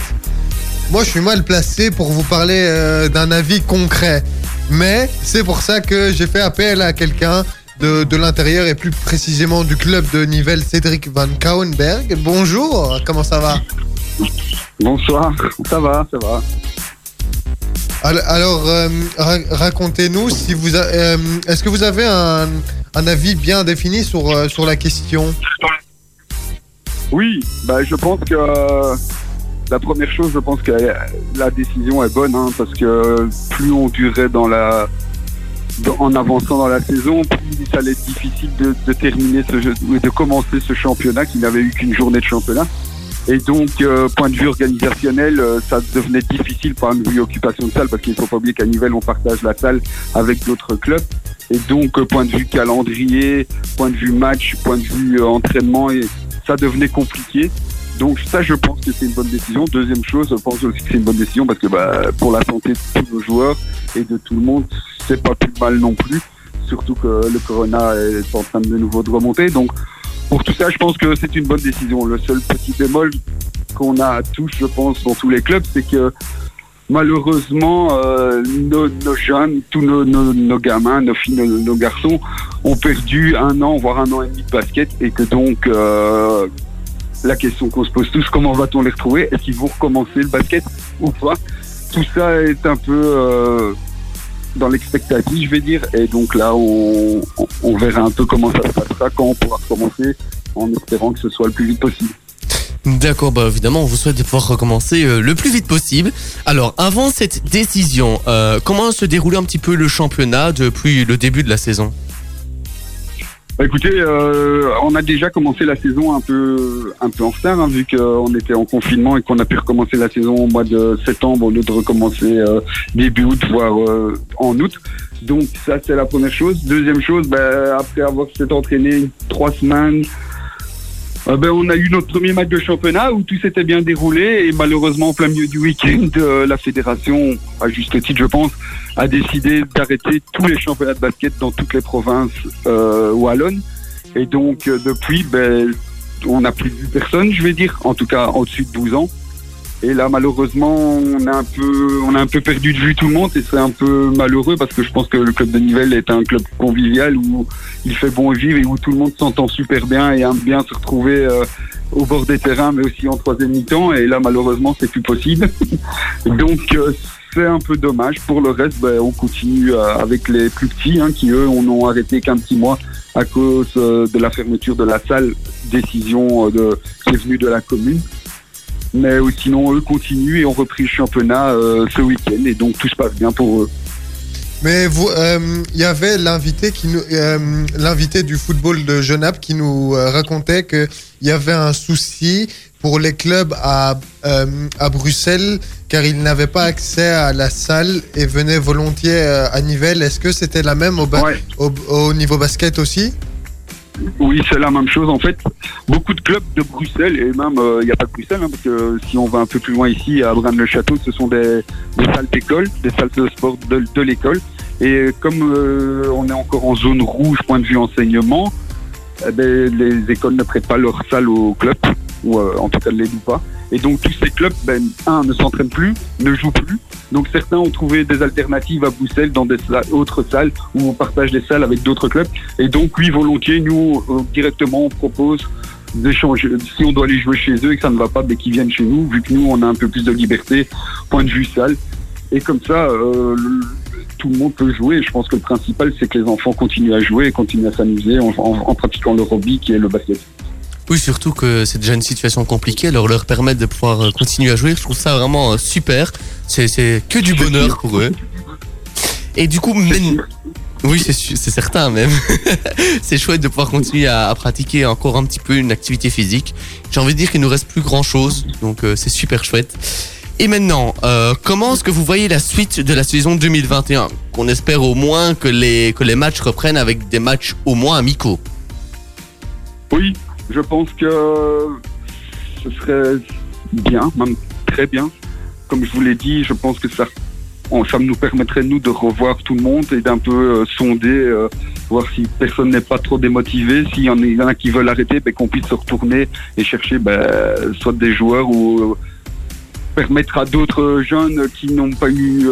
Speaker 4: Moi, je suis mal placé pour vous parler euh, d'un avis concret. Mais c'est pour ça que j'ai fait appel à quelqu'un de, de l'intérieur et plus précisément du club de Nivelles, Cédric Van Kouwenberg. Bonjour, comment ça va?
Speaker 7: Bonsoir, ça va, ça va.
Speaker 4: Al- Alors, euh, ra- racontez-nous si vous, euh, est-ce que vous avez un, avis bien défini sur, euh, sur la question?
Speaker 7: Oui, bah, je pense que la première chose, je pense que la décision est bonne, hein, parce que plus on durait dans la, en avançant dans la saison, plus ça allait être difficile de, terminer ce de commencer ce championnat qui n'avait eu qu'une journée de championnat. Et donc, euh, point de vue organisationnel, euh, ça devenait difficile de vue occupation de salle, parce qu'il ne faut pas oublier qu'à Nivelles, on partage la salle avec d'autres clubs. Et donc, euh, point de vue calendrier, point de vue match, point de vue euh, entraînement, et ça devenait compliqué. Donc ça, je pense que c'est une bonne décision. Deuxième chose, je pense aussi que c'est une bonne décision parce que bah, pour la santé de tous nos joueurs et de tout le monde, c'est pas plus mal non plus. Surtout que le corona est en train de nouveau de remonter. Donc pour tout ça, je pense que c'est une bonne décision. Le seul petit bémol qu'on a tous, je pense, dans tous les clubs, c'est que malheureusement, euh, nos, jeunes, tous nos, gamins, nos filles, nos, nos garçons ont perdu un an, voire un an et demi de basket et que donc euh, la question qu'on se pose tous, comment va-t-on les retrouver? Est-ce qu'ils vont recommencer le basket ou pas? Tout ça est un peu euh, dans l'expectative, je vais dire. Et donc là, on, verra un peu comment ça se passera quand on pourra recommencer en espérant que ce soit le plus vite possible.
Speaker 3: D'accord, bah évidemment, on vous souhaite de pouvoir recommencer euh, le plus vite possible. Alors, avant cette décision, euh, comment se déroulait un petit peu le championnat depuis le début de la saison?
Speaker 7: Écoutez, euh, on a déjà commencé la saison un peu, un peu en retard, hein, vu qu'on était en confinement et qu'on a pu recommencer la saison au mois de septembre au lieu de recommencer euh, début août, voire euh, en août. Donc ça, c'est la première chose. Deuxième chose, bah, après avoir s'être entraîné trois semaines, euh, ben, on a eu notre premier match de championnat où tout s'était bien déroulé et malheureusement en plein milieu du week-end, [LAUGHS] euh, la fédération, à juste titre je pense, a décidé d'arrêter tous les championnats de basket dans toutes les provinces euh, wallonnes. Et donc euh, depuis, ben, on n'a plus vu personne, je vais dire, en tout cas au-dessus de 12 ans. Et là, malheureusement, on a un peu, on a un peu perdu de vue tout le monde et c'est un peu malheureux parce que je pense que le club de Nivelles est un club convivial où il fait bon vivre et où tout le monde s'entend super bien et aime bien se retrouver euh, au bord des terrains, mais aussi en troisième mi-temps. Et là, malheureusement, c'est plus possible. [LAUGHS] Donc, euh, c'est un peu dommage. Pour le reste, ben, on continue euh, avec les plus petits, hein, qui eux, on n'ont arrêté qu'un petit mois à cause de la fermeture de la salle. Décision de, qui est venue de la commune. Mais euh, sinon, eux continuent et ont repris le championnat euh, ce week-end. Et donc, tout se passe bien pour eux.
Speaker 4: Mais vous, euh, il y avait l'invité qui nous, euh, l'invité du football de Genappe qui nous euh, racontait que il y avait un souci pour les clubs à à Bruxelles car ils n'avaient pas accès à la salle et venaient volontiers à Nivelles. Est-ce que c'était la même au, ba-
Speaker 7: Ouais.
Speaker 4: au, au niveau basket aussi?
Speaker 7: Oui, c'est la même chose en fait. Beaucoup de clubs de Bruxelles et même euh, il n'y a pas que Bruxelles hein, parce que si on va un peu plus loin ici à Braine-le-Château, ce sont des, salles d'école, des salles de sport de, de l'école. Et comme euh, on est encore en zone rouge point de vue enseignement, eh ben, les écoles ne prêtent pas leurs salles aux clubs ou euh, en tout cas ne les louent pas. Et donc tous ces clubs, ben, un, ne s'entraînent plus, ne jouent plus. Donc certains ont trouvé des alternatives à Bruxelles dans des salles- autres salles où on partage des salles avec d'autres clubs. Et donc, oui, volontiers, nous, euh, directement, on propose d'échanger. Si on doit aller jouer chez eux et que ça ne va pas, ben, qu'ils viennent chez nous, vu que nous, on a un peu plus de liberté, point de vue salle. Et comme ça, euh, tout le monde peut jouer. Je pense que le principal, c'est que les enfants continuent à jouer et continuent à s'amuser en, en- en pratiquant leur hobby qui est le basket.
Speaker 3: Oui, surtout que c'est déjà une situation compliquée, alors leur permettre de pouvoir euh, continuer à jouer, je trouve ça vraiment euh, super. C'est, que du bonheur pour eux. Et du coup, men- oui, c'est, certain même. [LAUGHS] c'est chouette de pouvoir continuer à, à pratiquer encore un petit peu une activité physique. J'ai envie de dire qu'il nous reste plus grand chose, donc euh, c'est super chouette. Et maintenant, euh, comment est-ce que vous voyez la suite de la saison 2021 Qu'on espère au moins que les, que les matchs reprennent avec des matchs au moins amicaux.
Speaker 7: Oui, je pense que ce serait bien, même très bien. Comme je vous l'ai dit, je pense que ça, ça nous permettrait, nous, de revoir tout le monde et d'un peu euh, sonder, euh, voir si personne n'est pas trop démotivé. S'il y en a- qui veulent arrêter, ben, qu'on puisse se retourner et chercher ben, soit des joueurs ou euh, permettre à d'autres jeunes qui n'ont pas eu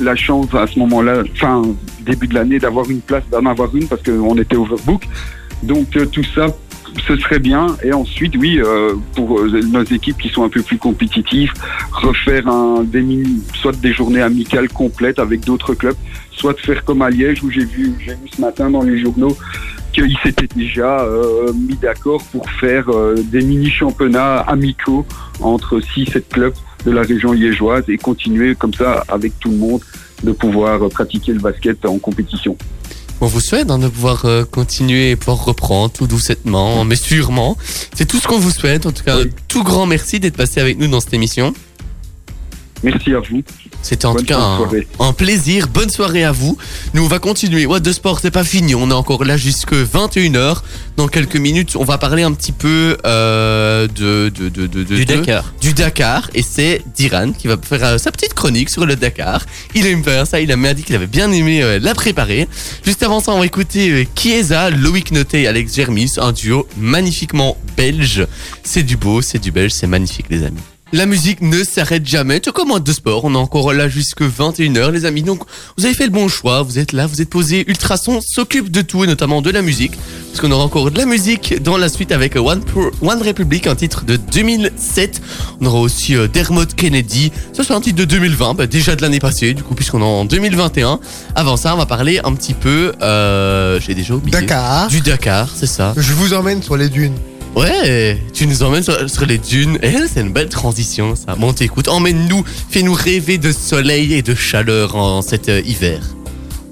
Speaker 7: la chance à ce moment-là, fin début de l'année, d'avoir une place, d'en avoir une parce qu'on était overbook. Donc tout ça, ce serait bien. Et ensuite, oui, euh, pour euh, nos équipes qui sont un peu plus compétitives, refaire soit des journées amicales complètes avec d'autres clubs, soit faire comme à Liège où j'ai vu, ce matin dans les journaux qu'ils s'étaient déjà euh, mis d'accord pour faire des mini championnats amicaux entre 6 7 clubs de la région liégeoise et continuer comme ça avec tout le monde de pouvoir pratiquer le basket en compétition.
Speaker 3: On vous souhaite hein, de pouvoir euh, continuer et pouvoir reprendre tout doucettement, mais sûrement. C'est tout ce qu'on vous souhaite. En tout cas,
Speaker 7: Oui.
Speaker 3: tout grand merci d'être passé avec nous dans cette émission.
Speaker 7: Merci à vous.
Speaker 3: C'était en
Speaker 7: Bonne
Speaker 3: tout cas un, plaisir. Bonne soirée à vous. Nous, on va continuer. What de sport, c'est pas fini. On est encore là jusque 21h. Dans quelques minutes, on va parler un petit peu euh, de, de, de, de, de-
Speaker 6: Du
Speaker 3: de-
Speaker 6: Dakar.
Speaker 3: du Dakar. Et c'est Diran qui va faire euh, sa petite chronique sur le Dakar. Il aime faire ça. Il m'a dit qu'il avait bien aimé euh, la préparer. Juste avant ça, on va écouter euh, Chiesa, Loïc Noté et Alex Germis. Un duo magnifiquement belge. C'est du beau, c'est du belge, c'est magnifique, les amis. La musique ne s'arrête jamais, tout comme de sport, on est encore là jusque 21h les amis, donc vous avez fait le bon choix, vous êtes là, vous êtes posés, Ultrason s'occupe de tout et notamment de la musique, parce qu'on aura encore de la musique dans la suite avec One, Pro- One Republic, un titre de 2007, on aura aussi euh, Dermot Kennedy, ça c'est un titre de 2020, bah, déjà de l'année passée du coup puisqu'on est en 2021, avant ça on va parler un petit peu, euh, j'ai déjà oublié,
Speaker 4: Dakar.
Speaker 3: du Dakar, c'est ça.
Speaker 4: Je vous emmène sur les dunes.
Speaker 3: Ouais, tu nous emmènes sur, sur les dunes. Et c'est une belle transition, ça. Bon, t'écoutes, emmène-nous, fais-nous rêver de soleil et de chaleur en cet euh, hiver.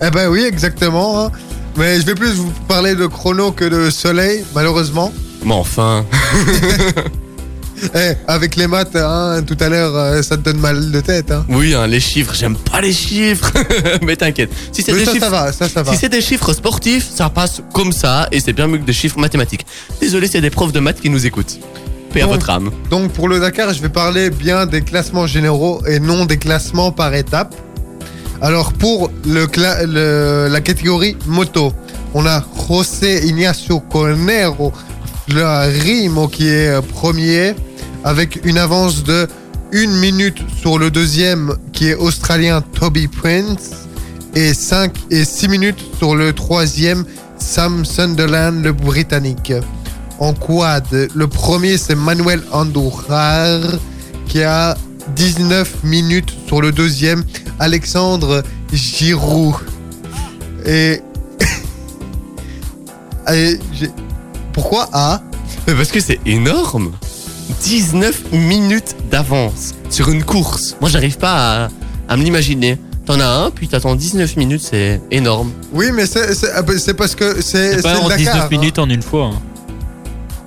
Speaker 4: Eh ben oui, exactement. hein. Mais je vais plus vous parler de chrono que de soleil, malheureusement.
Speaker 3: Mais enfin, [LAUGHS]
Speaker 4: Eh, avec les maths, hein, tout à l'heure, euh, ça te donne mal de tête. Hein.
Speaker 3: oui, hein, les chiffres, j'aime pas les chiffres. [LAUGHS] Mais t'inquiète, si c'est
Speaker 4: Mais
Speaker 3: des
Speaker 4: ça,
Speaker 3: chiffres...
Speaker 4: ça va, ça, ça va.
Speaker 3: Si c'est des chiffres sportifs, ça passe comme ça et c'est bien mieux que des chiffres mathématiques. Désolé, c'est des profs de maths qui nous écoutent. Paix à votre âme.
Speaker 4: Donc pour le Dakar, je vais parler bien des classements généraux et non des classements par étapes. Alors pour le, cla- le- la catégorie moto, on a José Ignacio Conero Rimo qui est euh, premier avec une avance de 1 minute sur le deuxième qui est australien Toby Prince et 5 et 6 minutes sur le troisième Sam Sunderland le britannique. En quad, le premier c'est Manuel Andoujar qui a 19 minutes sur le deuxième Alexandre Giroud. Et, [LAUGHS] Et pourquoi A
Speaker 3: Mais parce que c'est énorme 19 minutes d'avance sur une course. Moi, j'arrive pas à, à me l'imaginer. T'en as un, puis t'attends 19 minutes, c'est énorme.
Speaker 4: Oui, mais c'est c'est- ah, bah, c'est parce que c'est
Speaker 6: C'est
Speaker 4: c'est
Speaker 6: pas en
Speaker 4: Dakar,
Speaker 6: 19
Speaker 4: hein.
Speaker 6: minutes en une fois. hein.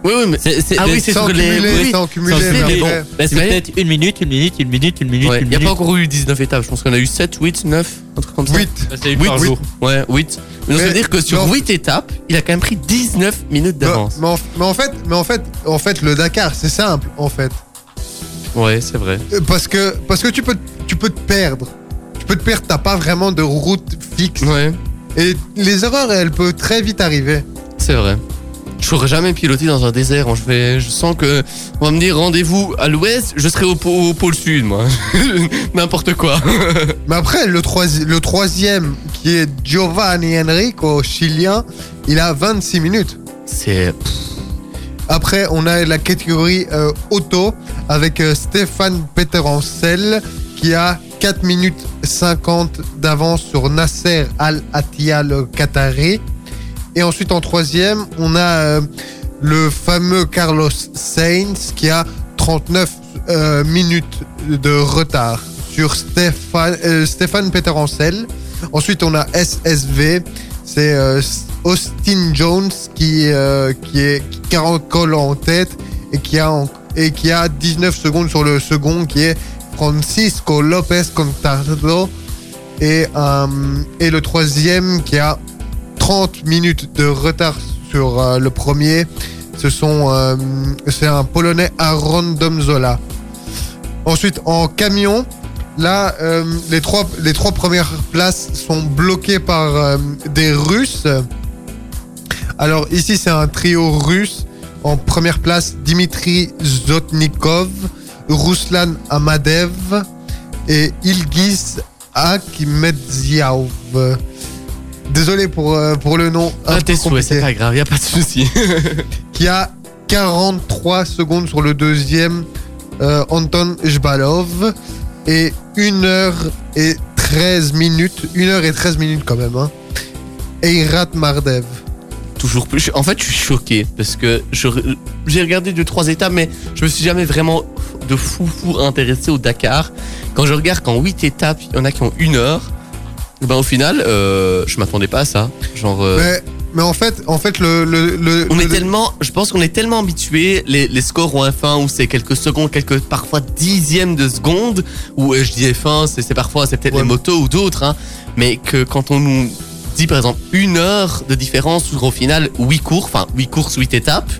Speaker 3: Oui, oui, mais.
Speaker 6: C'est-
Speaker 3: Ah oui,
Speaker 4: Sans
Speaker 3: oui,
Speaker 4: sans cumuler,
Speaker 3: sans cumuler, bon.
Speaker 6: Bah, c'est peut-être une minute, une minute, une minute, une minute,
Speaker 3: Ouais,
Speaker 6: une
Speaker 3: y a pas encore eu 19 étapes. Je pense qu'on a eu 7, 8, 9, un truc comme ça.
Speaker 4: 8.
Speaker 6: Bah, c'est une
Speaker 3: Huit,
Speaker 6: par
Speaker 3: huit.
Speaker 6: jour.
Speaker 3: Ouais, 8. Mais donc, ça veut dire que sur
Speaker 4: non.
Speaker 3: 8 étapes, il a quand même pris 19 minutes d'avance.
Speaker 4: mais en, mais en fait, mais en fait, en fait, le Dakar, c'est simple, en fait.
Speaker 3: Ouais, c'est vrai.
Speaker 4: Euh, Parce que, parce que tu peux, tu peux te perdre. Tu peux te perdre, t'as pas vraiment de route fixe.
Speaker 3: Ouais,
Speaker 4: Et les erreurs, elles peuvent très vite arriver.
Speaker 3: c'est vrai. Je pourrais jamais piloter dans un désert. Je, vais, je sens que on va me dire rendez-vous à l'ouest, je serai au, pô- au pôle sud, moi. [LAUGHS] N'importe quoi. [LAUGHS]
Speaker 4: Mais après, le, troisi- le troisième, qui est Giovanni Enrico, chilien, il a 26 minutes.
Speaker 3: C'est.
Speaker 4: Après, on a la catégorie euh, auto avec euh, Stéphane Peterencel qui a 4 minutes 50 d'avance sur Nasser Al-Attiyah le Qatari. Et ensuite, en troisième, on a euh, le fameux Carlos Sainz qui a 39 euh, minutes de retard sur Stéphane, euh, Stéphane Peterencel. Ensuite, on a SSV, c'est euh, Austin Jones qui, euh, qui est qui caracole en tête et qui a et qui a 19 secondes sur le second qui est Francisco Lopez Contardo. Et, et le troisième qui a 30 minutes de retard sur euh, le premier. Ce sont, euh, c'est un Polonais Aaron Domzola. Ensuite, en camion, là, euh, les, trois, les trois premières places sont bloquées par des Russes. Alors ici, c'est un trio russe. En première place, Dimitri Zotnikov, Ruslan Amadev et Ilgis Akhmedziaov. Désolé pour, euh, pour le nom. un
Speaker 3: Ah, tes c'est pas grave, y a pas de souci. [LAUGHS]
Speaker 4: qui a 43 secondes sur le deuxième, euh, Anton Jbalov, et 1 heure et 13 minutes, 1 heure et 13 minutes quand même, hein. Eirat Mardev.
Speaker 3: Toujours plus. En fait, je suis choqué parce que j'ai regardé deux trois étapes, mais je me suis jamais vraiment de fou fou intéressé au Dakar. Quand je regarde qu'en 8 étapes, il y en a qui ont une heure. Ben au final, euh, je m'attendais pas à ça. Genre, euh,
Speaker 4: Mais, mais en fait, en fait le, le, le-
Speaker 3: on
Speaker 4: le-
Speaker 3: est tellement, je pense qu'on est tellement habitué. Les, les scores ont un fin où c'est quelques secondes, quelques parfois dixièmes de secondes. Ou euh, je dis F1, c'est c'est parfois c'est peut-être
Speaker 4: Ouais.
Speaker 3: les motos ou d'autres, hein, mais que quand on nous dit par exemple une heure de différence ou au final huit cours, enfin huit courses, huit étapes,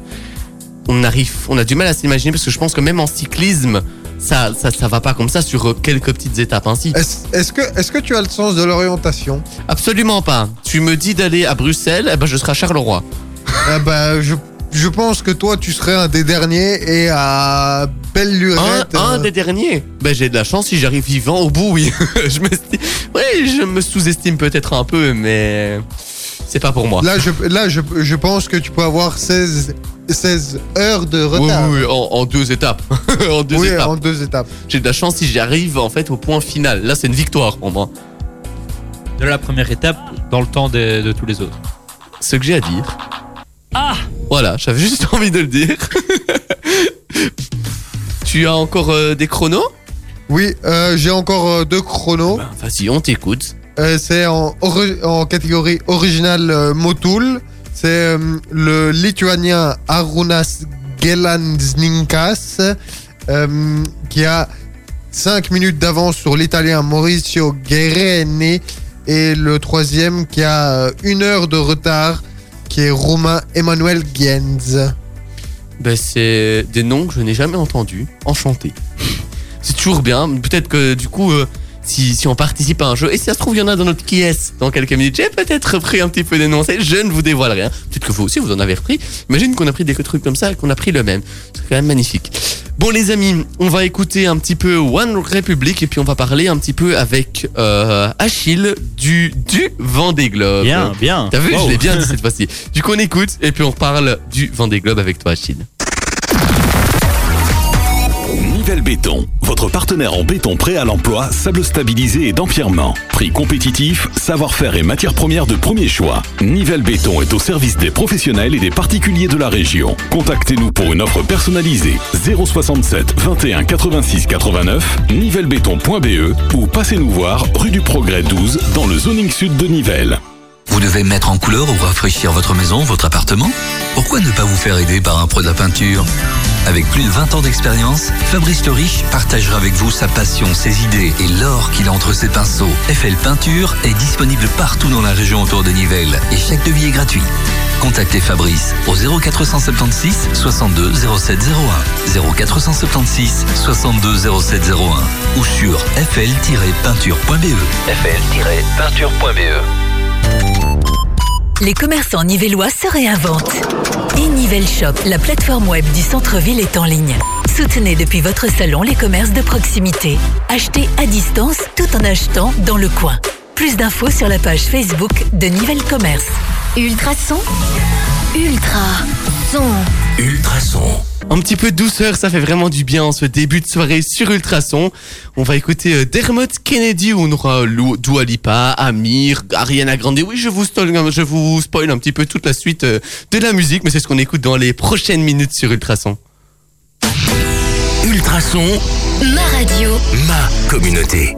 Speaker 3: on arrive, on a du mal à s'imaginer parce que je pense que même en cyclisme, ça, ça, ça va pas comme ça sur euh, quelques petites étapes ainsi.
Speaker 4: Est-ce que, est que tu as le sens de l'orientation?
Speaker 3: Absolument pas. Tu me dis d'aller à Bruxelles, eh ben je serai à Charleroi.
Speaker 4: Eh ben, je, je pense que toi, tu serais un des derniers et à belle
Speaker 3: Un,
Speaker 4: lurette.
Speaker 3: un
Speaker 4: euh,
Speaker 3: des derniers? Ben j'ai de la chance si j'arrive vivant au bout, oui. [LAUGHS] je me, je me sous-estime peut-être un peu, mais c'est pas pour moi.
Speaker 4: Là, je, là je, je pense que tu peux avoir 16, 16 heures de retard.
Speaker 3: oui, oui, en, en deux étapes. [LAUGHS] en deux
Speaker 4: Oui,
Speaker 3: étapes.
Speaker 4: en deux étapes.
Speaker 3: J'ai de la chance si j'arrive en fait au point final. Là, c'est une victoire pour moi.
Speaker 6: De la première étape dans le temps de, de tous les autres.
Speaker 3: Ce que j'ai à dire. Ah Voilà, j'avais juste [LAUGHS] envie de le dire. [LAUGHS] tu as encore euh, des chronos?
Speaker 4: Oui, euh, j'ai encore euh, deux chronos.
Speaker 3: Ben, Vas-y, on t'écoute.
Speaker 4: Euh, c'est en, en catégorie original euh, Motul. C'est euh, le lituanien Arunas Gelansninkas euh, qui a 5 minutes d'avance sur l'italien Mauricio Guerreni et le troisième qui a euh, une heure de retard qui est roumain Emmanuel Gienz.
Speaker 3: Ben, c'est des noms que je n'ai jamais entendus. Enchanté. C'est toujours bien. Peut-être que du coup, si, si on participe à un jeu, et si ça se trouve, il y en a dans notre qui est dans quelques minutes, j'ai peut-être repris un petit peu. Ça, Je ne vous dévoile rien. Peut-être que vous aussi, vous en avez repris. Imagine qu'on a pris des trucs comme ça et qu'on a pris le même. C'est quand même magnifique. Bon, les amis, on va écouter un petit peu One Republic et puis on va parler un petit peu avec euh, Achille du, du Vendée Globe.
Speaker 6: Bien, bien.
Speaker 3: T'as vu,
Speaker 6: Wow.
Speaker 3: je l'ai bien dit [LAUGHS] cette fois-ci. Du coup, on écoute et puis on parle du Vendée Globe avec toi, Achille.
Speaker 2: Nivelle Béton, votre partenaire en béton prêt à l'emploi, sable stabilisé et d'empierrement. Prix compétitif, savoir-faire et matières premières de premier choix. Nivelle Béton est au service des professionnels et des particuliers de la région. Contactez-nous pour une offre personnalisée 067 21 86 89 nivellebéton.be ou passez-nous voir rue du Progrès 12 dans le zoning sud de Nivelles.
Speaker 8: Vous devez mettre en couleur ou rafraîchir votre maison, votre appartement? Pourquoi ne pas vous faire aider par un pro de la peinture? Avec plus de 20 ans d'expérience, Fabrice Le Riche partagera avec vous sa passion, ses idées et l'or qu'il a entre ses pinceaux. FL Peinture est disponible partout dans la région autour de Nivelles et chaque devis est gratuit. Contactez Fabrice au 0476 62 0701 0476 62 0701 ou sur fl-peinture.be fl-peinture.be
Speaker 1: Les commerçants nivellois se réinventent. Et Nivelle Shop, la plateforme web du centre-ville est en ligne. Soutenez depuis votre salon les commerces de proximité. Achetez à distance tout en achetant dans le coin. Plus d'infos sur la page Facebook de Nivelle Commerce.
Speaker 9: Ultrason. Ultra.
Speaker 2: Ultrason.
Speaker 3: Un petit peu de douceur, ça fait vraiment du bien en ce début de soirée sur Ultrason. On va écouter euh, Dermot Kennedy, où on aura Lou- Dua Lipa, Amir, Ariana Grande. Oui, je vous, spoil, je vous spoil un petit peu toute la suite euh, de la musique, mais c'est ce qu'on écoute dans les prochaines minutes sur Ultrason.
Speaker 2: Ultrason,
Speaker 9: Ma radio.
Speaker 2: ma communauté.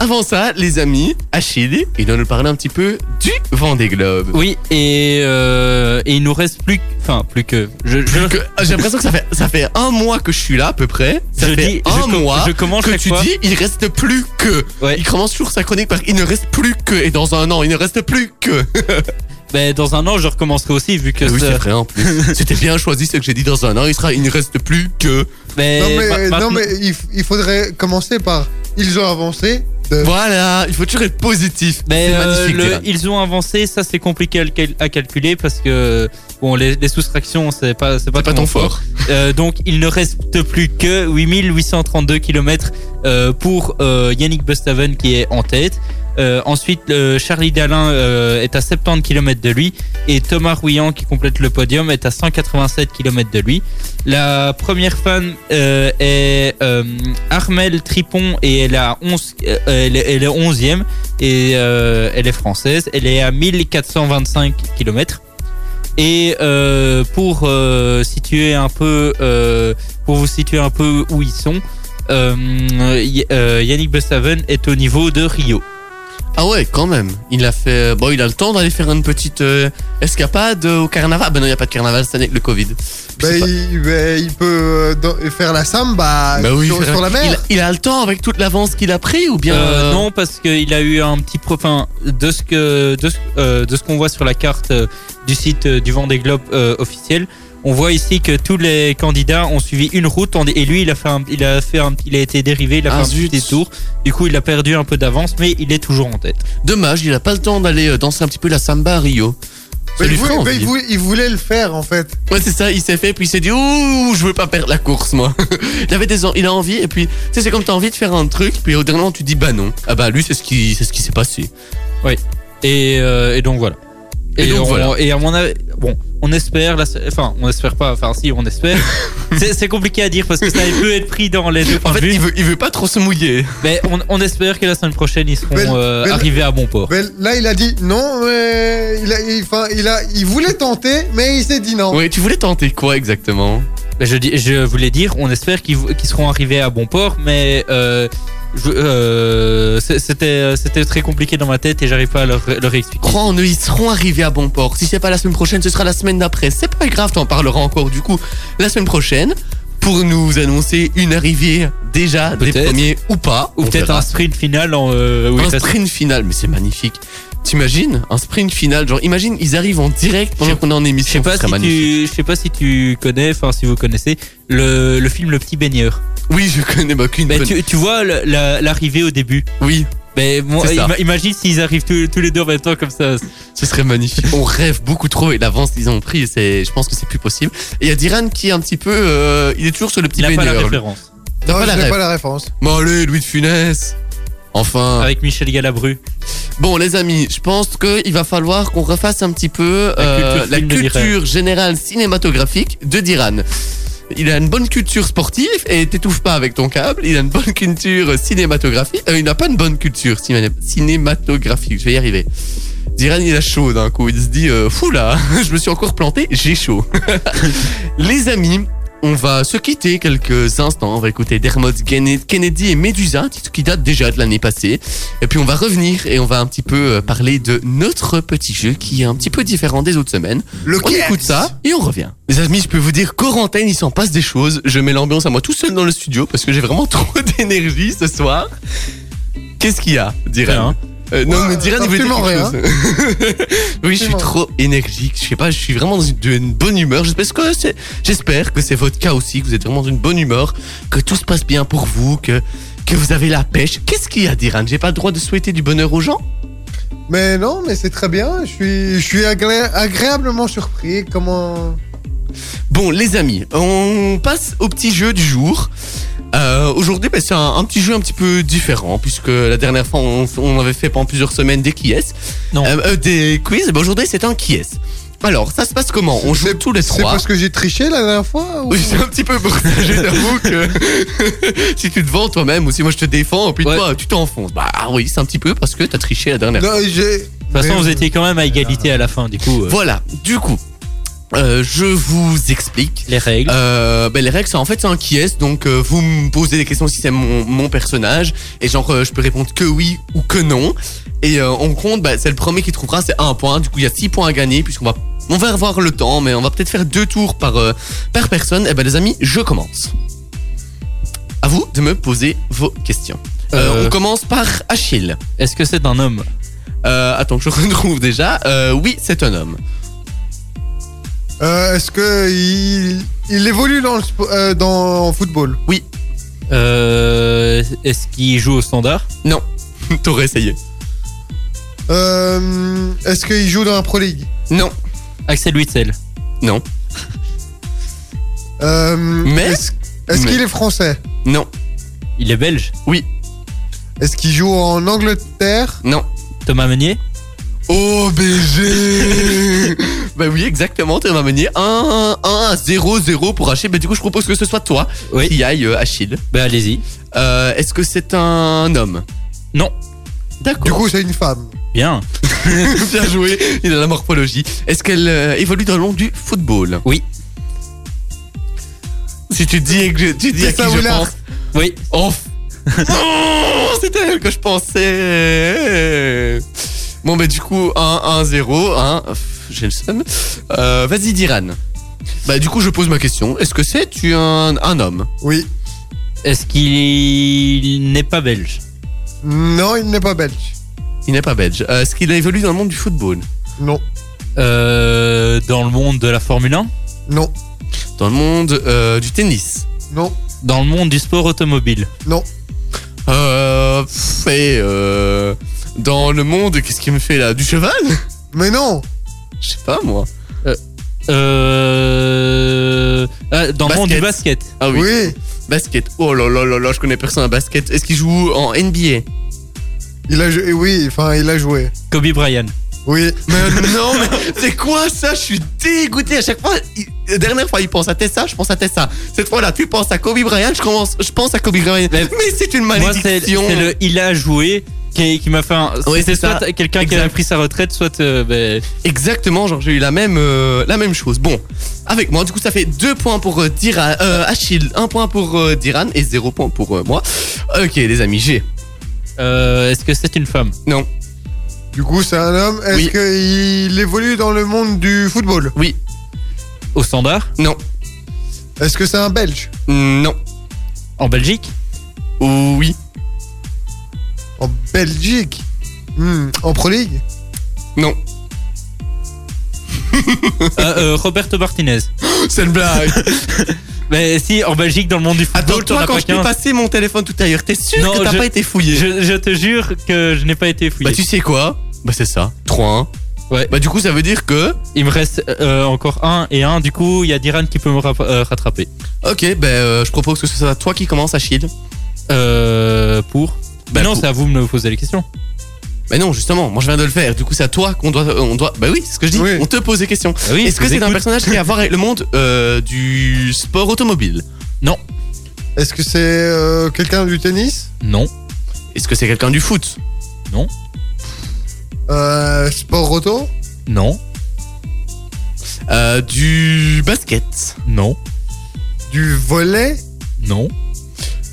Speaker 3: Avant ça, les amis, Achille, il doit nous parler un petit peu du Vendée Globe.
Speaker 6: Oui, et, euh, et il nous reste plus, que- enfin plus que. Je, je-
Speaker 3: Plus que- J'ai l'impression que ça fait, ça fait un mois que je suis là à peu près. Ça
Speaker 6: Je
Speaker 3: fait
Speaker 6: dis-
Speaker 3: un
Speaker 6: je com-
Speaker 3: mois
Speaker 6: je commence
Speaker 3: que tu
Speaker 6: fois.
Speaker 3: dis il reste plus que.
Speaker 6: Ouais.
Speaker 3: Il commence toujours sa chronique par il ne reste plus que. Et dans un an, il ne reste plus que. [LAUGHS]
Speaker 6: ben, dans un an, je recommencerai aussi vu que.
Speaker 3: oui,
Speaker 6: ça-
Speaker 3: c'est vrai en plus. C'était bien choisi ce que j'ai dit dans un an. Il sera, il ne reste plus que.
Speaker 6: Mais
Speaker 4: Non, mais,
Speaker 6: ma-
Speaker 4: non, mais il, faudrait commencer par ils ont avancé. de-
Speaker 3: Voilà, il faut toujours être positif.
Speaker 6: Mais
Speaker 3: c'est
Speaker 6: euh,
Speaker 3: magnifique.
Speaker 6: le- ils ont avancé, ça c'est compliqué à, le cal- à calculer parce que bon les, les soustractions c'est pas c'est pas,
Speaker 3: pas ton fort.
Speaker 6: Euh, donc il ne reste plus que 8832 km euh, pour euh, Yannick Bustaven qui est en tête. Euh, ensuite euh, Charlie Dalin euh, est à 70 km de lui et Thomas Rouillant qui complète le podium est à 187 km de lui. La première euh, est Armel Tripon et elle, a 11, elle, est- elle est 11e et elle est française. Elle est à 1425 km. Et pour situer un peu, pour vous situer un peu où ils sont, Yannick Bustaven est au niveau de Rio.
Speaker 3: Ah ouais, quand même. Il a fait. Bon, il a le temps d'aller faire une petite euh, escapade au carnaval. Ben non, il n'y a pas de carnaval cette année avec le Covid.
Speaker 4: Ben,
Speaker 3: pas-
Speaker 4: il, ben, il peut euh, dans- faire la samba
Speaker 3: Bah oui,
Speaker 4: sur,
Speaker 3: faire-
Speaker 4: sur la mer.
Speaker 3: Il, il a le temps avec toute l'avance qu'il a pris ou bien
Speaker 6: Euh, non, parce qu'il a eu un petit pro- enfin, de ce que de ce, euh, de ce qu'on voit sur la carte euh, du site euh, du Vendée Globe euh, officiel. On voit ici que tous les candidats ont suivi une route on- et lui il a fait un, il a fait un, il a été dérivé, il a
Speaker 3: Ah,
Speaker 6: fait un
Speaker 3: zut.
Speaker 6: petit détour. Du coup, il a perdu un peu d'avance, mais il est toujours en tête.
Speaker 3: Dommage, il a pas le temps d'aller euh, danser un petit peu la samba à Rio.
Speaker 4: Il, voulait,
Speaker 3: envie.
Speaker 4: il voulait- il voulait le faire en fait.
Speaker 3: Ouais, c'est ça, il s'est fait, puis il s'est dit, ouh, je veux pas perdre la course, moi. [LAUGHS] il avait des, en- il a envie, et puis, tu sais, c'est comme t'as envie de faire un truc, puis au dernier moment, tu dis, bah non. Ah bah, lui, c'est ce qui, c'est ce qui s'est passé.
Speaker 6: Et, euh, et donc voilà.
Speaker 3: Et donc
Speaker 6: on-
Speaker 3: voilà.
Speaker 6: Et à mon avis, bon, on espère, la- enfin, on espère pas, enfin si, on espère. [LAUGHS] c'est compliqué à dire parce que ça peut être pris dans les deux
Speaker 3: En
Speaker 6: points de
Speaker 3: fait,
Speaker 6: vue.
Speaker 3: il veut, il veut pas trop se mouiller.
Speaker 6: Mais on, on espère que la semaine prochaine ils seront
Speaker 4: Mais-
Speaker 6: euh,
Speaker 4: mais-
Speaker 6: arrivés à bon port.
Speaker 4: Ben, là, il a dit non, mais il, a, il, enfin, il, a, il voulait tenter, mais il s'est dit non.
Speaker 3: Oui, tu voulais tenter quoi exactement?
Speaker 6: Je, dis- je voulais dire, on espère qu'ils seront arrivés à bon port, mais euh, euh, c'est- c'était c'était très compliqué dans ma tête et j'arrive pas à leur, leur expliquer.
Speaker 3: Crois en eux, ils seront arrivés à bon port. Si c'est pas la semaine prochaine, ce sera la semaine d'après. C'est pas grave, t'en parleras encore du coup la semaine prochaine pour nous annoncer une arrivée déjà des premiers ou pas.
Speaker 6: Ou peut-être un sprint final en euh,
Speaker 3: un sprint final, mais c'est magnifique. T'imagines un sprint final, genre imagine ils arrivent en direct pendant
Speaker 6: Je-
Speaker 3: qu'on est en
Speaker 6: Je sais
Speaker 3: émission,
Speaker 6: pas si tu, je sais pas si tu connais, enfin si vous connaissez le, le film Le Petit Baigneur.
Speaker 3: Oui, je connais bah, qu'une bonne-
Speaker 6: tu, tu vois la- l'arrivée au début.
Speaker 3: Oui,
Speaker 6: Ben, moi,
Speaker 3: C'est ça.
Speaker 6: ima- imagine s'ils arrivent tous, tous les deux en même temps comme ça.
Speaker 3: ce serait magnifique. On rêve beaucoup trop et l'avance qu'ils ont pris, et c'est, je pense que c'est plus possible. Et il y a Diran qui est un petit peu, euh, il est toujours sur le petit
Speaker 6: Il n'a pas la
Speaker 3: baigneur.
Speaker 6: référence.
Speaker 3: T'as
Speaker 4: Non,
Speaker 3: pas
Speaker 4: je
Speaker 3: la
Speaker 4: n'ai
Speaker 3: rêve.
Speaker 4: pas la référence.
Speaker 3: Bon allez, Louis de Funès. Enfin.
Speaker 6: Avec Michel Galabru.
Speaker 3: Bon les amis, je pense qu'il va falloir qu'on refasse un petit peu euh,
Speaker 6: culture
Speaker 3: la
Speaker 6: de
Speaker 3: culture générale cinématographique de Diran. Il a une bonne culture sportive et t'étouffes pas avec ton câble. Il a une bonne culture cinématographique. Euh, il n'a pas une bonne culture ciné- cinématographique. Je vais y arriver. Diran il a chaud d'un coup. Il se dit euh, fou là, [LAUGHS] je me suis encore planté, j'ai chaud. [LAUGHS] les amis, on va se quitter quelques instants. On va écouter Dermot Kenne- Kennedy et Medusa, titre qui date déjà de l'année passée. Et puis on va revenir et on va un petit peu euh, parler de notre petit jeu qui est un petit peu différent des autres semaines.
Speaker 4: Le
Speaker 3: On écoute ça et on revient. Les amis, je peux vous dire qu'Orantine, il s'en passe des choses. Je mets l'ambiance à moi tout seul dans le studio parce que j'ai vraiment [LAUGHS] trop d'énergie ce soir. Qu'est-ce qu'il y a, Diran
Speaker 6: Rien.
Speaker 3: Euh, Non, mais dire
Speaker 4: absolument
Speaker 3: quelque chose. [LAUGHS] oui, je suis trop énergique. Je sais pas, je suis vraiment dans une, d'une bonne humeur. J'espère que c'est, j'espère que c'est votre cas aussi, que vous êtes vraiment dans une bonne humeur, que tout se passe bien pour vous, que, que vous avez la pêche. Qu'est-ce qu'il y a, Diran J'ai pas le droit de souhaiter du bonheur aux gens?
Speaker 4: Mais non, mais c'est très bien. Je suis, je suis agré- agréablement surpris. Comment?
Speaker 3: Bon, les amis, on passe au petit jeu du jour. Euh, Aujourd'hui, ben, c'est un, un petit jeu un petit peu différent, puisque la dernière fois, on, on avait fait pendant plusieurs semaines des qui est
Speaker 6: Non.
Speaker 3: Euh, euh, des quiz. Ben, Aujourd'hui, c'est un qui est Alors, ça se passe comment? On joue
Speaker 4: C'est-
Speaker 3: tous les
Speaker 4: C'est
Speaker 3: trois.
Speaker 4: parce que j'ai triché la dernière fois ou-
Speaker 3: Oui, c'est un petit peu pour ça. Je t'avoue [LAUGHS] que [LAUGHS] si tu te vends toi-même ou si moi je te défends, puis
Speaker 6: Ouais.
Speaker 3: toi tu t'enfonces. Bah oui, c'est un petit peu parce que t'as triché la dernière fois.
Speaker 4: Non.
Speaker 6: De toute façon,
Speaker 4: Mais-
Speaker 6: vous étiez quand même à égalité à la fin, du coup. euh.
Speaker 3: Voilà, du coup, Euh, je vous explique.
Speaker 6: Les règles.
Speaker 3: Euh, ben, les règles, c'est en fait c'est un qui est. Donc euh, vous me posez des questions si c'est mon, mon personnage et genre je peux répondre que oui ou que non. Et on compte, ben, c'est le premier qui trouvera, c'est un point. Du coup, il y a six points à gagner puisqu'on va on va avoir le temps, mais on va peut-être faire deux tours par par personne. Et ben les amis, je commence. À vous de me poser vos questions. On commence par Achille.
Speaker 6: Est-ce que c'est un homme?
Speaker 3: Attends, je [LAUGHS] retrouve déjà. Oui, c'est un homme.
Speaker 4: Euh, Est-ce que il, il évolue dans le spo- euh, dans football?
Speaker 6: Euh, Est-ce qu'il joue au standard?
Speaker 3: Non, [LAUGHS] t'aurais essayé.
Speaker 4: Euh, Est-ce qu'il joue dans la Pro League?
Speaker 3: Non,
Speaker 6: Axel Witzel.
Speaker 3: non,
Speaker 4: Euh,
Speaker 3: Mais-
Speaker 4: Est-ce est-ce
Speaker 3: mais-
Speaker 4: qu'il est français?
Speaker 3: Non,
Speaker 6: Il est belge?
Speaker 4: Est-ce qu'il joue en Angleterre?
Speaker 3: Non.
Speaker 6: Thomas Meunier?
Speaker 3: Oh BG [LAUGHS] Bah oui exactement Thomas Meunier 1 1 0 0 pour Achille Bah du coup je propose que ce soit toi
Speaker 6: Oui.
Speaker 3: qui aille euh, Achille
Speaker 6: Ben allez-y.
Speaker 3: euh, Est-ce que c'est un homme?
Speaker 6: Non.
Speaker 3: D'accord
Speaker 4: Du coup, c'est une femme.
Speaker 6: Bien. [LAUGHS]
Speaker 3: Bien joué Il a la morphologie Est-ce qu'elle euh, évolue dans le monde du football?
Speaker 6: Oui.
Speaker 3: Si tu dis que je, tu dis à
Speaker 4: C'est
Speaker 3: qui
Speaker 4: ça,
Speaker 3: je pense
Speaker 6: Oui.
Speaker 3: Oh Non C'était elle que je pensais Bon bah du coup 1 1 0 hein, J'ai le seum euh, Vas-y Diran Bah du coup je pose ma question Est-ce que c'est tu un, un homme?
Speaker 4: Oui.
Speaker 6: Est-ce qu'il n'est pas belge?
Speaker 4: Non, il n'est pas belge.
Speaker 3: Il n'est pas belge Euh, Est-ce qu'il a évolué dans le monde du football?
Speaker 4: Non.
Speaker 6: Euh, Dans le monde de la Formule 1
Speaker 4: Non.
Speaker 3: Dans le monde euh, du tennis?
Speaker 4: Non.
Speaker 6: Dans le monde du sport automobile?
Speaker 4: Non.
Speaker 3: euh, pff, et, euh, Dans le monde Qu'est-ce qu'il me fait là Du cheval?
Speaker 4: Mais non.
Speaker 3: Je sais pas moi
Speaker 6: euh... ah, Dans le monde du basket
Speaker 3: Ah oui.
Speaker 4: Oui.
Speaker 3: Basket Oh là là là là Je connais personne à basket Est-ce qu'il joue en NBA
Speaker 4: Il a joué. Oui. Enfin, il a joué.
Speaker 6: Kobe Bryant.
Speaker 4: Oui.
Speaker 3: Mais non, mais c'est quoi ça? Je suis dégoûté à chaque fois. il- La dernière fois, il pense à Tessa, je pense à Tessa. Cette fois-là, tu penses à Kobe Bryant, je, commence, je pense à Kobe Bryant. Mais, c'est une
Speaker 6: Moi, c'est
Speaker 3: malédiction.
Speaker 6: c'est le il a joué qui, qui m'a fait un.
Speaker 3: Oui,
Speaker 6: C'était
Speaker 3: c'est ça.
Speaker 6: soit quelqu'un qui a pris sa retraite, soit. euh, ben,
Speaker 3: Exactement, genre j'ai eu la même, euh, la même chose. Bon, avec moi, du coup, ça fait deux points pour euh, Diran, euh, Achille, un point pour euh, Diran et zéro point pour euh, moi. Ok, les amis, j'ai.
Speaker 6: euh, Est-ce que c'est une femme?
Speaker 3: Non,
Speaker 4: Du coup, c'est un homme. Est-ce
Speaker 3: Oui.
Speaker 4: qu'il évolue dans le monde du football?
Speaker 3: Oui,
Speaker 6: Au standard?
Speaker 3: Non,
Speaker 4: Est-ce que c'est un belge?
Speaker 3: Non,
Speaker 6: En Belgique?
Speaker 3: Oui,
Speaker 4: En Belgique Hmm, En Pro League
Speaker 3: non. [LAUGHS]
Speaker 6: Euh, euh, Roberto Martinez. [LAUGHS]
Speaker 3: C'est une blague. [LAUGHS]
Speaker 6: Mais si, en Belgique, dans le monde du
Speaker 3: Attends,
Speaker 6: football, t'en
Speaker 3: toi,
Speaker 6: as
Speaker 3: quand
Speaker 6: pas
Speaker 3: je t'ai
Speaker 6: 15.
Speaker 3: passé mon téléphone tout à l'heure, t'es sûr
Speaker 6: Non,
Speaker 3: que t'as
Speaker 6: je-
Speaker 3: pas été fouillé
Speaker 6: Je, je te jure que je n'ai pas été fouillé.
Speaker 3: Bah, tu sais quoi? Bah, c'est ça. 3-1.
Speaker 6: Ouais.
Speaker 3: Bah, du coup, ça veut dire que.
Speaker 6: Il me reste euh, encore un et un. Du coup, il y a Diran qui peut me rap- euh, rattraper.
Speaker 3: Ok, bah, euh, je propose que ce soit toi qui commence, Achille.
Speaker 6: Euh, pour
Speaker 3: Bah,
Speaker 6: non,
Speaker 3: pour-
Speaker 6: c'est à vous de me poser les questions.
Speaker 3: Bah, non, justement, moi je viens de le faire. Du coup, c'est à toi qu'on doit. on doit... Bah, oui, c'est ce que je dis.
Speaker 4: Oui.
Speaker 3: On te pose des questions.
Speaker 6: Ah oui,
Speaker 3: Est-ce que c'est un personnage qui a à voir avec le monde euh, du sport automobile?
Speaker 6: Non.
Speaker 4: Est-ce que c'est euh, quelqu'un du tennis?
Speaker 6: Non.
Speaker 3: Est-ce que c'est quelqu'un du foot?
Speaker 4: Euh, Sport auto?
Speaker 6: Non.
Speaker 3: euh, Du basket?
Speaker 6: Non.
Speaker 4: Du volet
Speaker 6: Non.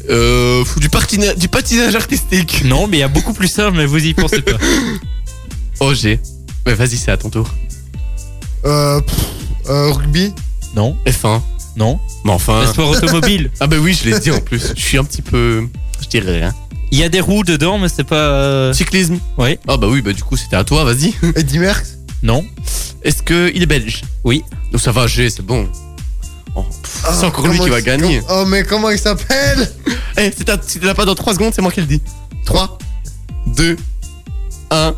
Speaker 3: Euh, Du, patina- du patinage artistique
Speaker 6: Non, mais il y a beaucoup plus simple, mais vous y pensez pas. [LAUGHS]
Speaker 3: Oh, j'ai. Mais vas-y, c'est à ton tour.
Speaker 4: euh, pff, euh, Rugby?
Speaker 6: Non.
Speaker 3: F1.
Speaker 6: Non.
Speaker 3: Mais enfin.
Speaker 6: Sport automobile. [LAUGHS]
Speaker 3: Ah, bah oui, je l'ai dit en plus. Je suis un petit peu. Je dirais rien.
Speaker 6: Il y a des roues dedans, mais c'est pas. euh,
Speaker 3: Cyclisme
Speaker 6: Oui.
Speaker 3: Ah, bah oui, bah du coup, c'était à toi, vas-y.
Speaker 4: Eddie Merckx?
Speaker 6: Non.
Speaker 3: Est-ce qu'il est belge?
Speaker 6: Oui.
Speaker 3: Donc ça va, j'ai, c'est bon. Oh, pff, c'est encore lui qui va gagner.
Speaker 4: Oh, mais comment il s'appelle [LAUGHS]
Speaker 3: Eh, si t'as- si tu l'as pas dans 3 secondes, c'est moi qui le dis. 3, 2, 1.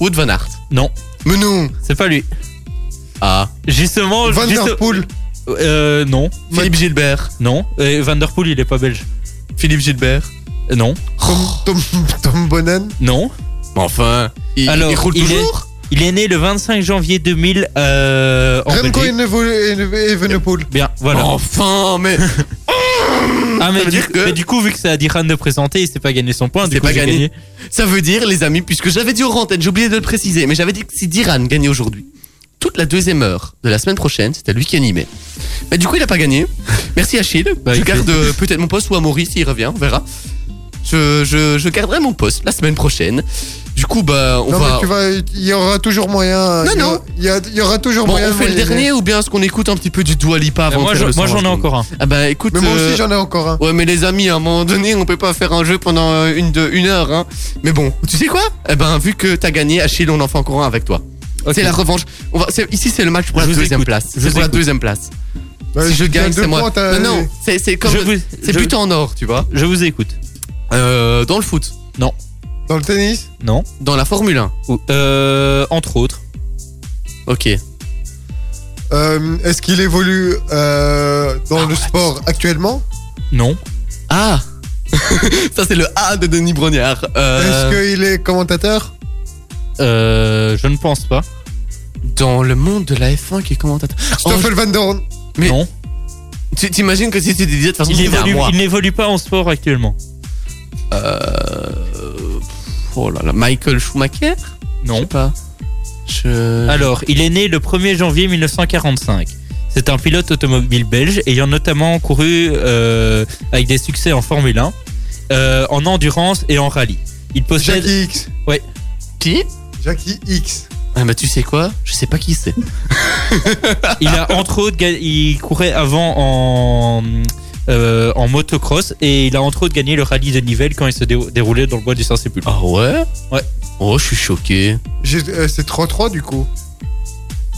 Speaker 3: Wood Van Aert.
Speaker 6: Non.
Speaker 3: Mais non.
Speaker 6: C'est pas lui.
Speaker 3: Ah.
Speaker 6: Justement.
Speaker 4: Van
Speaker 6: juste-
Speaker 4: der Poel
Speaker 6: Euh, non.
Speaker 3: Philippe Gilbert.
Speaker 6: Non. Euh, Van der Poel, il est pas belge.
Speaker 3: Philippe Gilbert.
Speaker 6: Non.
Speaker 4: Tom, Tom, Tom Bonnen
Speaker 6: Non.
Speaker 3: Mais enfin, il,
Speaker 6: Alors,
Speaker 3: il roule
Speaker 6: il est-
Speaker 3: toujours
Speaker 6: Il est né le 25 janvier 2000 euh, en
Speaker 4: Remco
Speaker 6: Belgique.
Speaker 4: Evenepoel- Evenepoel
Speaker 6: Bien, voilà.
Speaker 3: Enfin, mais [LAUGHS]
Speaker 6: ah, mais du,
Speaker 3: dire que-
Speaker 6: mais du coup, vu que c'est à Diran de présenter, il s'est pas gagné son point.
Speaker 3: Il
Speaker 6: Du
Speaker 3: s'est
Speaker 6: coup,
Speaker 3: pas gagné. ça veut dire, les amis, puisque j'avais dit aux rantaines, j'ai oublié de le préciser, mais j'avais dit que si Diran gagnait aujourd'hui, toute la deuxième heure de la semaine prochaine. C'était lui qui animait. Mais du coup, il a pas gagné. Merci Achille.
Speaker 6: Bah,
Speaker 3: je
Speaker 6: il
Speaker 3: garde euh, peut-être mon poste ou à Maurice s'il revient, on verra. Je, je, je garderai mon poste la semaine prochaine. Du coup, bah, on
Speaker 4: non,
Speaker 3: va.
Speaker 4: mais tu vas, il y aura toujours moyen.
Speaker 3: Non,
Speaker 4: il y aura-
Speaker 3: non.
Speaker 4: Il y, a- il y aura toujours
Speaker 3: Bon,
Speaker 4: moyen.
Speaker 3: on
Speaker 4: de
Speaker 3: fait le dernier ou bien est-ce qu'on écoute un petit peu du Dua Lipa avant
Speaker 6: moi,
Speaker 3: de
Speaker 6: je-
Speaker 3: faire le
Speaker 6: moi,
Speaker 3: 120
Speaker 6: j'en ai encore un.
Speaker 3: Ah bah écoute.
Speaker 4: Mais moi
Speaker 3: euh,
Speaker 4: aussi, j'en ai encore un.
Speaker 3: Ouais, mais les amis, à un moment donné, on peut pas faire un jeu pendant une, de, une heure. Hein. Mais bon, tu sais quoi? Eh ben, vu que t'as gagné, Achille, on en fait encore un avec toi. C'est la revanche. On va, c'est- ici, c'est le match pour
Speaker 6: Je
Speaker 3: la deuxième
Speaker 6: écoute.
Speaker 3: place.
Speaker 6: Je
Speaker 3: C'est pour la deuxième place.
Speaker 4: Bah,
Speaker 3: si je gagne, c'est moi. non, non, c'est comme. C'est but en or, tu vois.
Speaker 6: Je vous écoute.
Speaker 3: Euh, dans le foot,
Speaker 4: Dans le tennis
Speaker 6: Non.
Speaker 3: dans la Formule 1.
Speaker 6: Ou- Euh, entre autres.
Speaker 3: Ok.
Speaker 4: Euh, Est-ce qu'il évolue euh, dans le sport actuellement?
Speaker 6: Non.
Speaker 3: Ah [LAUGHS] Ça, c'est le A de Denis Brognard. Euh,
Speaker 4: Est-ce qu'il est commentateur?
Speaker 6: Euh, je ne pense pas.
Speaker 3: Dans le monde de la F1 qui est commentateur. Oh,
Speaker 4: Stoffel Van Dorn
Speaker 3: Mais-
Speaker 6: non.
Speaker 3: tu T'imagines que si tu disais de toute façon,
Speaker 6: Il évolue, il n'évolue pas en sport actuellement.
Speaker 3: Euh, Oh là là, Michael Schumacher Je sais
Speaker 6: Non.
Speaker 3: pas. Je...
Speaker 6: Alors, il est né le 1er janvier 1945. C'est un pilote automobile belge ayant notamment couru euh, avec des succès en Formule 1, euh, en endurance et en rallye. Il possède.
Speaker 4: Jackie X.
Speaker 3: Qui?
Speaker 4: Jackie X.
Speaker 3: Ah bah tu sais quoi? Je sais pas qui c'est. [LAUGHS]
Speaker 6: Il a entre autres, il courait avant en euh, en motocross et il a entre autres gagné le rallye de Nivelles quand il se dé- déroulait dans le bois du Saint-Sépulcre.
Speaker 3: Ah ouais?
Speaker 6: Ouais.
Speaker 3: Oh, je suis choqué.
Speaker 4: Euh, C'est 3-3 du coup.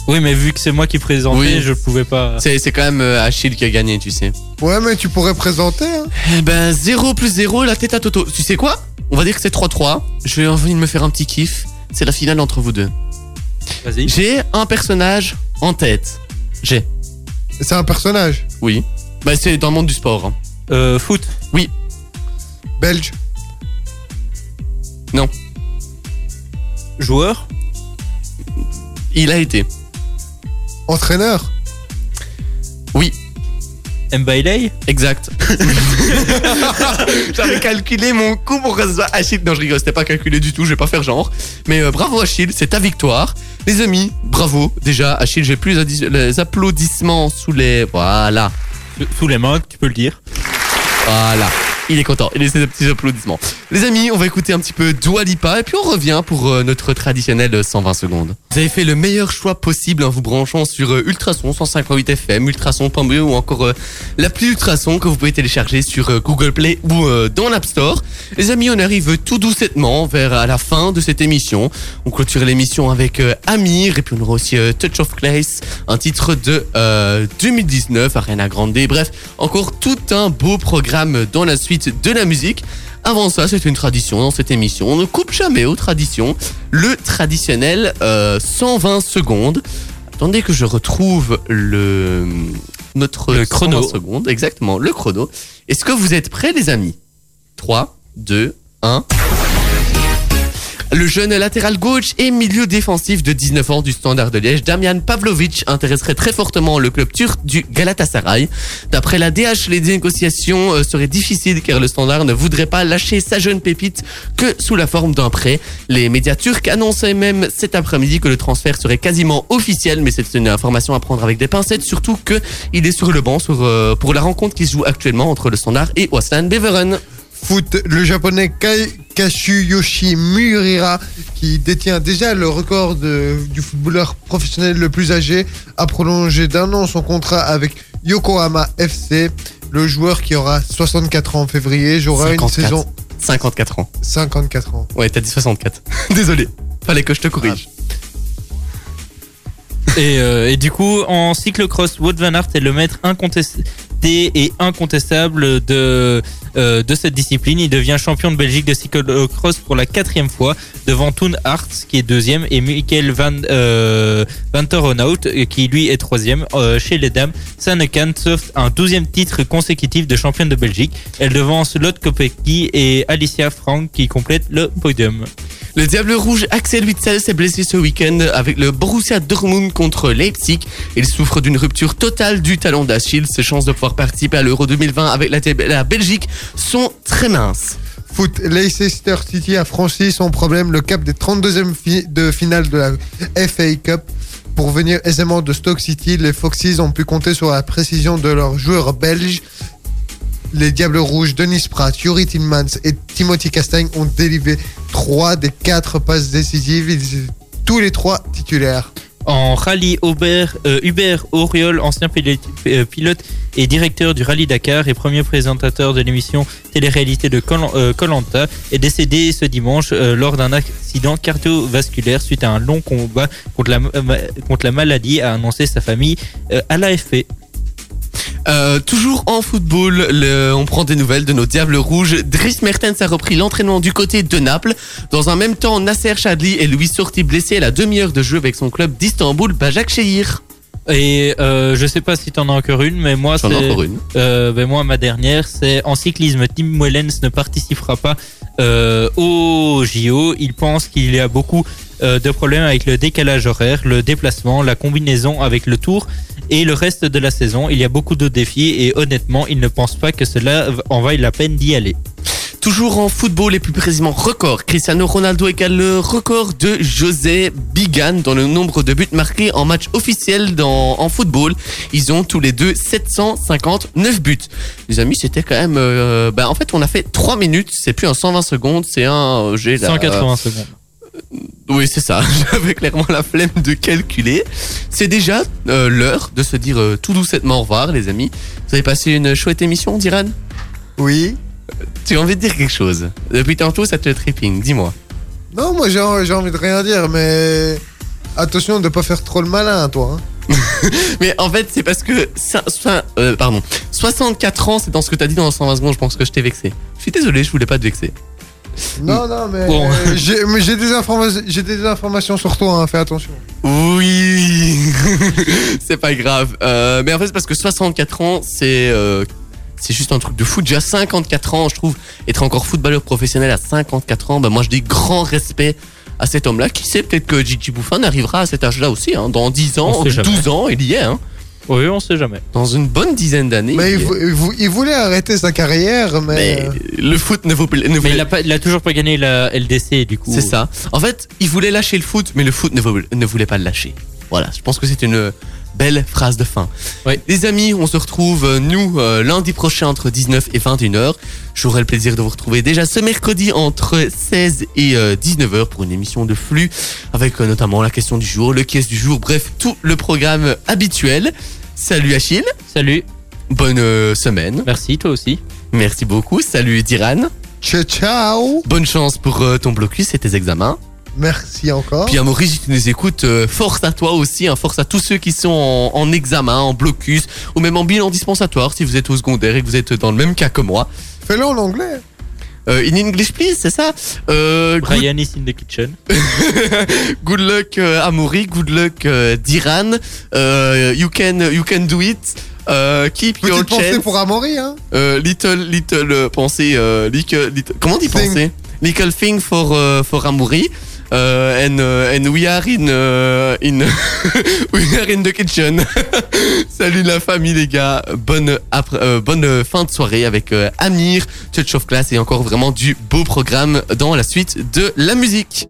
Speaker 6: Oui, mais vu que c'est moi qui présentais,
Speaker 3: Oui.
Speaker 6: je pouvais pas.
Speaker 3: C'est c'est quand même euh, Achille qui a gagné, tu sais.
Speaker 4: Ouais, mais tu pourrais présenter. Hein.
Speaker 3: Eh ben 0 plus 0, la tête à Toto. Tu sais quoi? On va dire que c'est 3-3. Je vais envie de me faire un petit kiff. C'est la finale entre vous deux.
Speaker 6: Vas-y.
Speaker 3: J'ai un personnage en tête. J'ai.
Speaker 4: C'est un personnage?
Speaker 3: Oui. Bah c'est dans le monde du sport. hein.
Speaker 6: Euh, foot.
Speaker 4: belge.
Speaker 6: Joueur.
Speaker 3: Il a été.
Speaker 4: Entraîneur.
Speaker 6: Mbailey.
Speaker 3: Exact. [LAUGHS] J'avais calculé mon coup pour que ce soit Achille. Non, je rigole, c'était pas calculé du tout, je vais pas faire genre. Mais euh, bravo Achille, c'est ta victoire. Les amis, bravo. Déjà, Achille, j'ai plus les applaudissements sous les. Voilà.
Speaker 6: Sous les mains, tu peux le dire.
Speaker 3: Voilà. Il est content. Il a ses petits applaudissements. Les amis, on va écouter un petit peu Dua Lipa et puis on revient pour euh, notre traditionnel euh, 120 secondes. Vous avez fait le meilleur choix possible en vous branchant sur euh, Ultrason 158 FM, Ultrason.be ou encore euh, l'appli Ultrason que vous pouvez télécharger sur euh, Google Play ou euh, dans l'App Store. Les amis, on arrive tout doucettement vers à la fin de cette émission. On clôture l'émission avec euh, Amir et puis on aura aussi euh, Touch of Clays, un titre de euh, 2019, Arena Grande. Bref, encore tout un beau programme dans la suite de la musique. Avant ça, c'est une tradition dans cette émission. On ne coupe jamais aux traditions. Le traditionnel euh, 120 secondes. Attendez que je retrouve le notre
Speaker 6: Le chrono.
Speaker 3: 120 secondes, exactement, le chrono. Est-ce que vous êtes prêts, les amis? 3, 2, 1. Le jeune latéral gauche et milieu défensif de 19 ans du Standard de Liège, Damian Pavlovic, intéresserait très fortement le club turc du Galatasaray. D'après la DH, les négociations euh, seraient difficiles car le Standard ne voudrait pas lâcher sa jeune pépite que sous la forme d'un prêt. Les médias turcs annonçaient même cet après-midi que le transfert serait quasiment officiel, mais c'est une information à prendre avec des pincettes, surtout que il est sur le banc euh, pour la rencontre qui joue actuellement entre le Standard et Waslan Beveren.
Speaker 4: Foot, le japonais Kai Kashuyoshi Murira, qui détient déjà le record de- du footballeur professionnel le plus âgé, a prolongé d'un an son contrat avec Yokohama FC. Le joueur qui aura 64 ans en février jouera une
Speaker 3: 54.
Speaker 4: saison
Speaker 3: 54 ans.
Speaker 4: 54 ans.
Speaker 3: Ouais, t'as dit 64. [LAUGHS] Désolé. Fallait que je te corrige.
Speaker 6: Et, euh, et du coup, en cyclocross, Wout van Aert est le maître incontesté et incontestable de, euh, de cette discipline. Il devient champion de Belgique de cyclocross pour la quatrième fois devant Toon Hart, qui est deuxième, et Michael Van, euh, Van euh, qui lui est troisième. Euh, chez les dames, Sannekan sauf un douzième titre consécutif de championne de Belgique. Elle devance Lotte Kopecky et Alicia Frank qui complètent le podium.
Speaker 3: Le Diable Rouge Axel Witsel s'est blessé ce week-end avec le Borussia Dortmund contre Leipzig. Il souffre d'une rupture totale du talon d'Achille. Ses chances de pouvoir participer à l'Euro 2020 avec la Belgique sont très minces.
Speaker 4: Foot, Leicester City a franchi son problème, le cap des 32e fi- de finale de la FA Cup. Pour venir aisément de Stoke City, les Foxes ont pu compter sur la précision de leurs joueurs belges. Les Diables Rouges, Denis Pratt, Yuri Tillmans et Timothy Castagne ont délivré trois des quatre passes décisives. Ils tous les trois titulaires.
Speaker 6: En rallye, Aubert, euh, Hubert Auriol, ancien euh, pilote et directeur du rallye Dakar et premier présentateur de l'émission télé-réalité de Colanta, est décédé ce dimanche euh, lors d'un accident cardiovasculaire suite à un long combat contre la, contre la maladie, a annoncé sa famille euh, à l'AFP.
Speaker 3: Euh, toujours en football, le- on prend des nouvelles de nos Diables Rouges. Dries Mertens a repris l'entraînement du côté de Naples. Dans un même temps, Nasser Chadli est lui sorti blessé à la demi-heure de jeu avec son club d'Istanbul, Bajak Shehir.
Speaker 6: Et euh, je sais pas si t'en as encore une, mais moi c'est
Speaker 3: ai encore une.
Speaker 6: Euh, ben moi ma dernière c'est en cyclisme. Tim Wellens ne participera pas euh, au JO. Il pense qu'il y a beaucoup euh, de problèmes avec le décalage horaire, le déplacement, la combinaison avec le Tour et le reste de la saison. Il y a beaucoup de défis et honnêtement, il ne pense pas que cela en vaille la peine d'y aller.
Speaker 3: Toujours en football et plus précisément record. Cristiano Ronaldo égale le record de José Bigan dans le nombre de buts marqués en match officiel dans, en football. Ils ont tous les deux 759 buts. Les amis, c'était quand même... euh, bah, en fait, on a fait 3 minutes. C'est plus un 120 secondes, c'est un... euh, J'ai la-
Speaker 6: 180 secondes.
Speaker 3: Oui, c'est ça. [LAUGHS] J'avais clairement la flemme de calculer. C'est déjà euh, l'heure de se dire euh, tout doucement au revoir, les amis. Vous avez passé une chouette émission, Diran?
Speaker 4: Oui.
Speaker 3: Tu as envie de dire quelque chose? Depuis tantôt, ça te tripping. Dis-moi.
Speaker 4: Non, moi j'ai envie de rien dire, mais attention de pas faire trop le malin, toi. hein. [LAUGHS]
Speaker 3: Mais en fait, c'est parce que euh, pardon, 64 ans, c'est dans ce que t'as dit dans 120 secondes. Je pense que je t'ai vexé. Je suis désolé, je voulais pas te vexer.
Speaker 4: Non, non, mais
Speaker 3: Bon.
Speaker 4: euh, j'ai mais j'ai des, informa- j'ai des informations sur toi, hein, fais attention.
Speaker 3: Oui, [LAUGHS] c'est pas grave. Euh, mais en fait, c'est parce que 64 ans, c'est euh, c'est juste un truc de fou. Déjà 54 ans, je trouve, être encore footballeur professionnel à 54 ans, bah moi je dis grand respect à cet homme-là. Qui sait, peut-être que Gigi Buffon arrivera à cet âge-là aussi. Hein. Dans 10 ans,
Speaker 6: On sait jamais.
Speaker 3: 12 ans, il y est. Hein.
Speaker 6: Oui, on sait jamais.
Speaker 3: Dans une bonne dizaine d'années.
Speaker 4: Mais
Speaker 3: il
Speaker 4: il,
Speaker 3: y est.
Speaker 4: vou- il vou- il voulait arrêter sa carrière, mais.
Speaker 3: Mais le foot ne vaut ne
Speaker 6: Mais il a, pas, il a toujours pas gagné la LDC du coup.
Speaker 3: C'est ça. En fait, il voulait lâcher le foot, mais le foot ne, vou- ne voulait pas le lâcher. Voilà, je pense que c'est une belle phrase de fin.
Speaker 6: Ouais.
Speaker 3: Les amis, on se retrouve, euh, nous, euh, lundi prochain entre 19 et 21h. J'aurai le plaisir de vous retrouver déjà ce mercredi entre 16 et 19h pour une émission de flux avec euh, notamment la question du jour, le caisse du jour, bref, tout le programme habituel. Salut Achille,
Speaker 6: Salut,
Speaker 3: bonne euh, semaine.
Speaker 6: merci toi aussi.
Speaker 3: Merci beaucoup. Salut Diran.
Speaker 4: Ciao, ciao.
Speaker 3: Bonne chance pour euh, ton blocus et tes examens.
Speaker 4: Merci encore.
Speaker 3: Puis à Maurice, si tu nous écoutes, euh, force à toi aussi, hein, force à tous ceux qui sont en, en examen, en blocus ou même en bilan dispensatoire si vous êtes au secondaire et que vous êtes dans le même cas que moi.
Speaker 4: Fais-le en anglais.
Speaker 3: Euh, in English please, c'est ça? Euh, good,
Speaker 6: Brian is in the kitchen. [LAUGHS]
Speaker 3: good luck euh, Amaury, good luck euh, Diran, euh, you can you can do it. Euh, keep your
Speaker 4: Petite pensée
Speaker 3: chance.
Speaker 4: pour Amaury, hein.
Speaker 3: Euh, little little euh, pensée euh, little, little- comment on dit
Speaker 4: Thing.
Speaker 3: pensée? Little thing for euh, for Amaury Euh, and euh, and we are in euh, in [LAUGHS] we are in the kitchen. [LAUGHS] Salut la famille les gars. Bonne bonne fin de soirée avec Amir Touch of Class et encore vraiment du beau programme dans la suite de la musique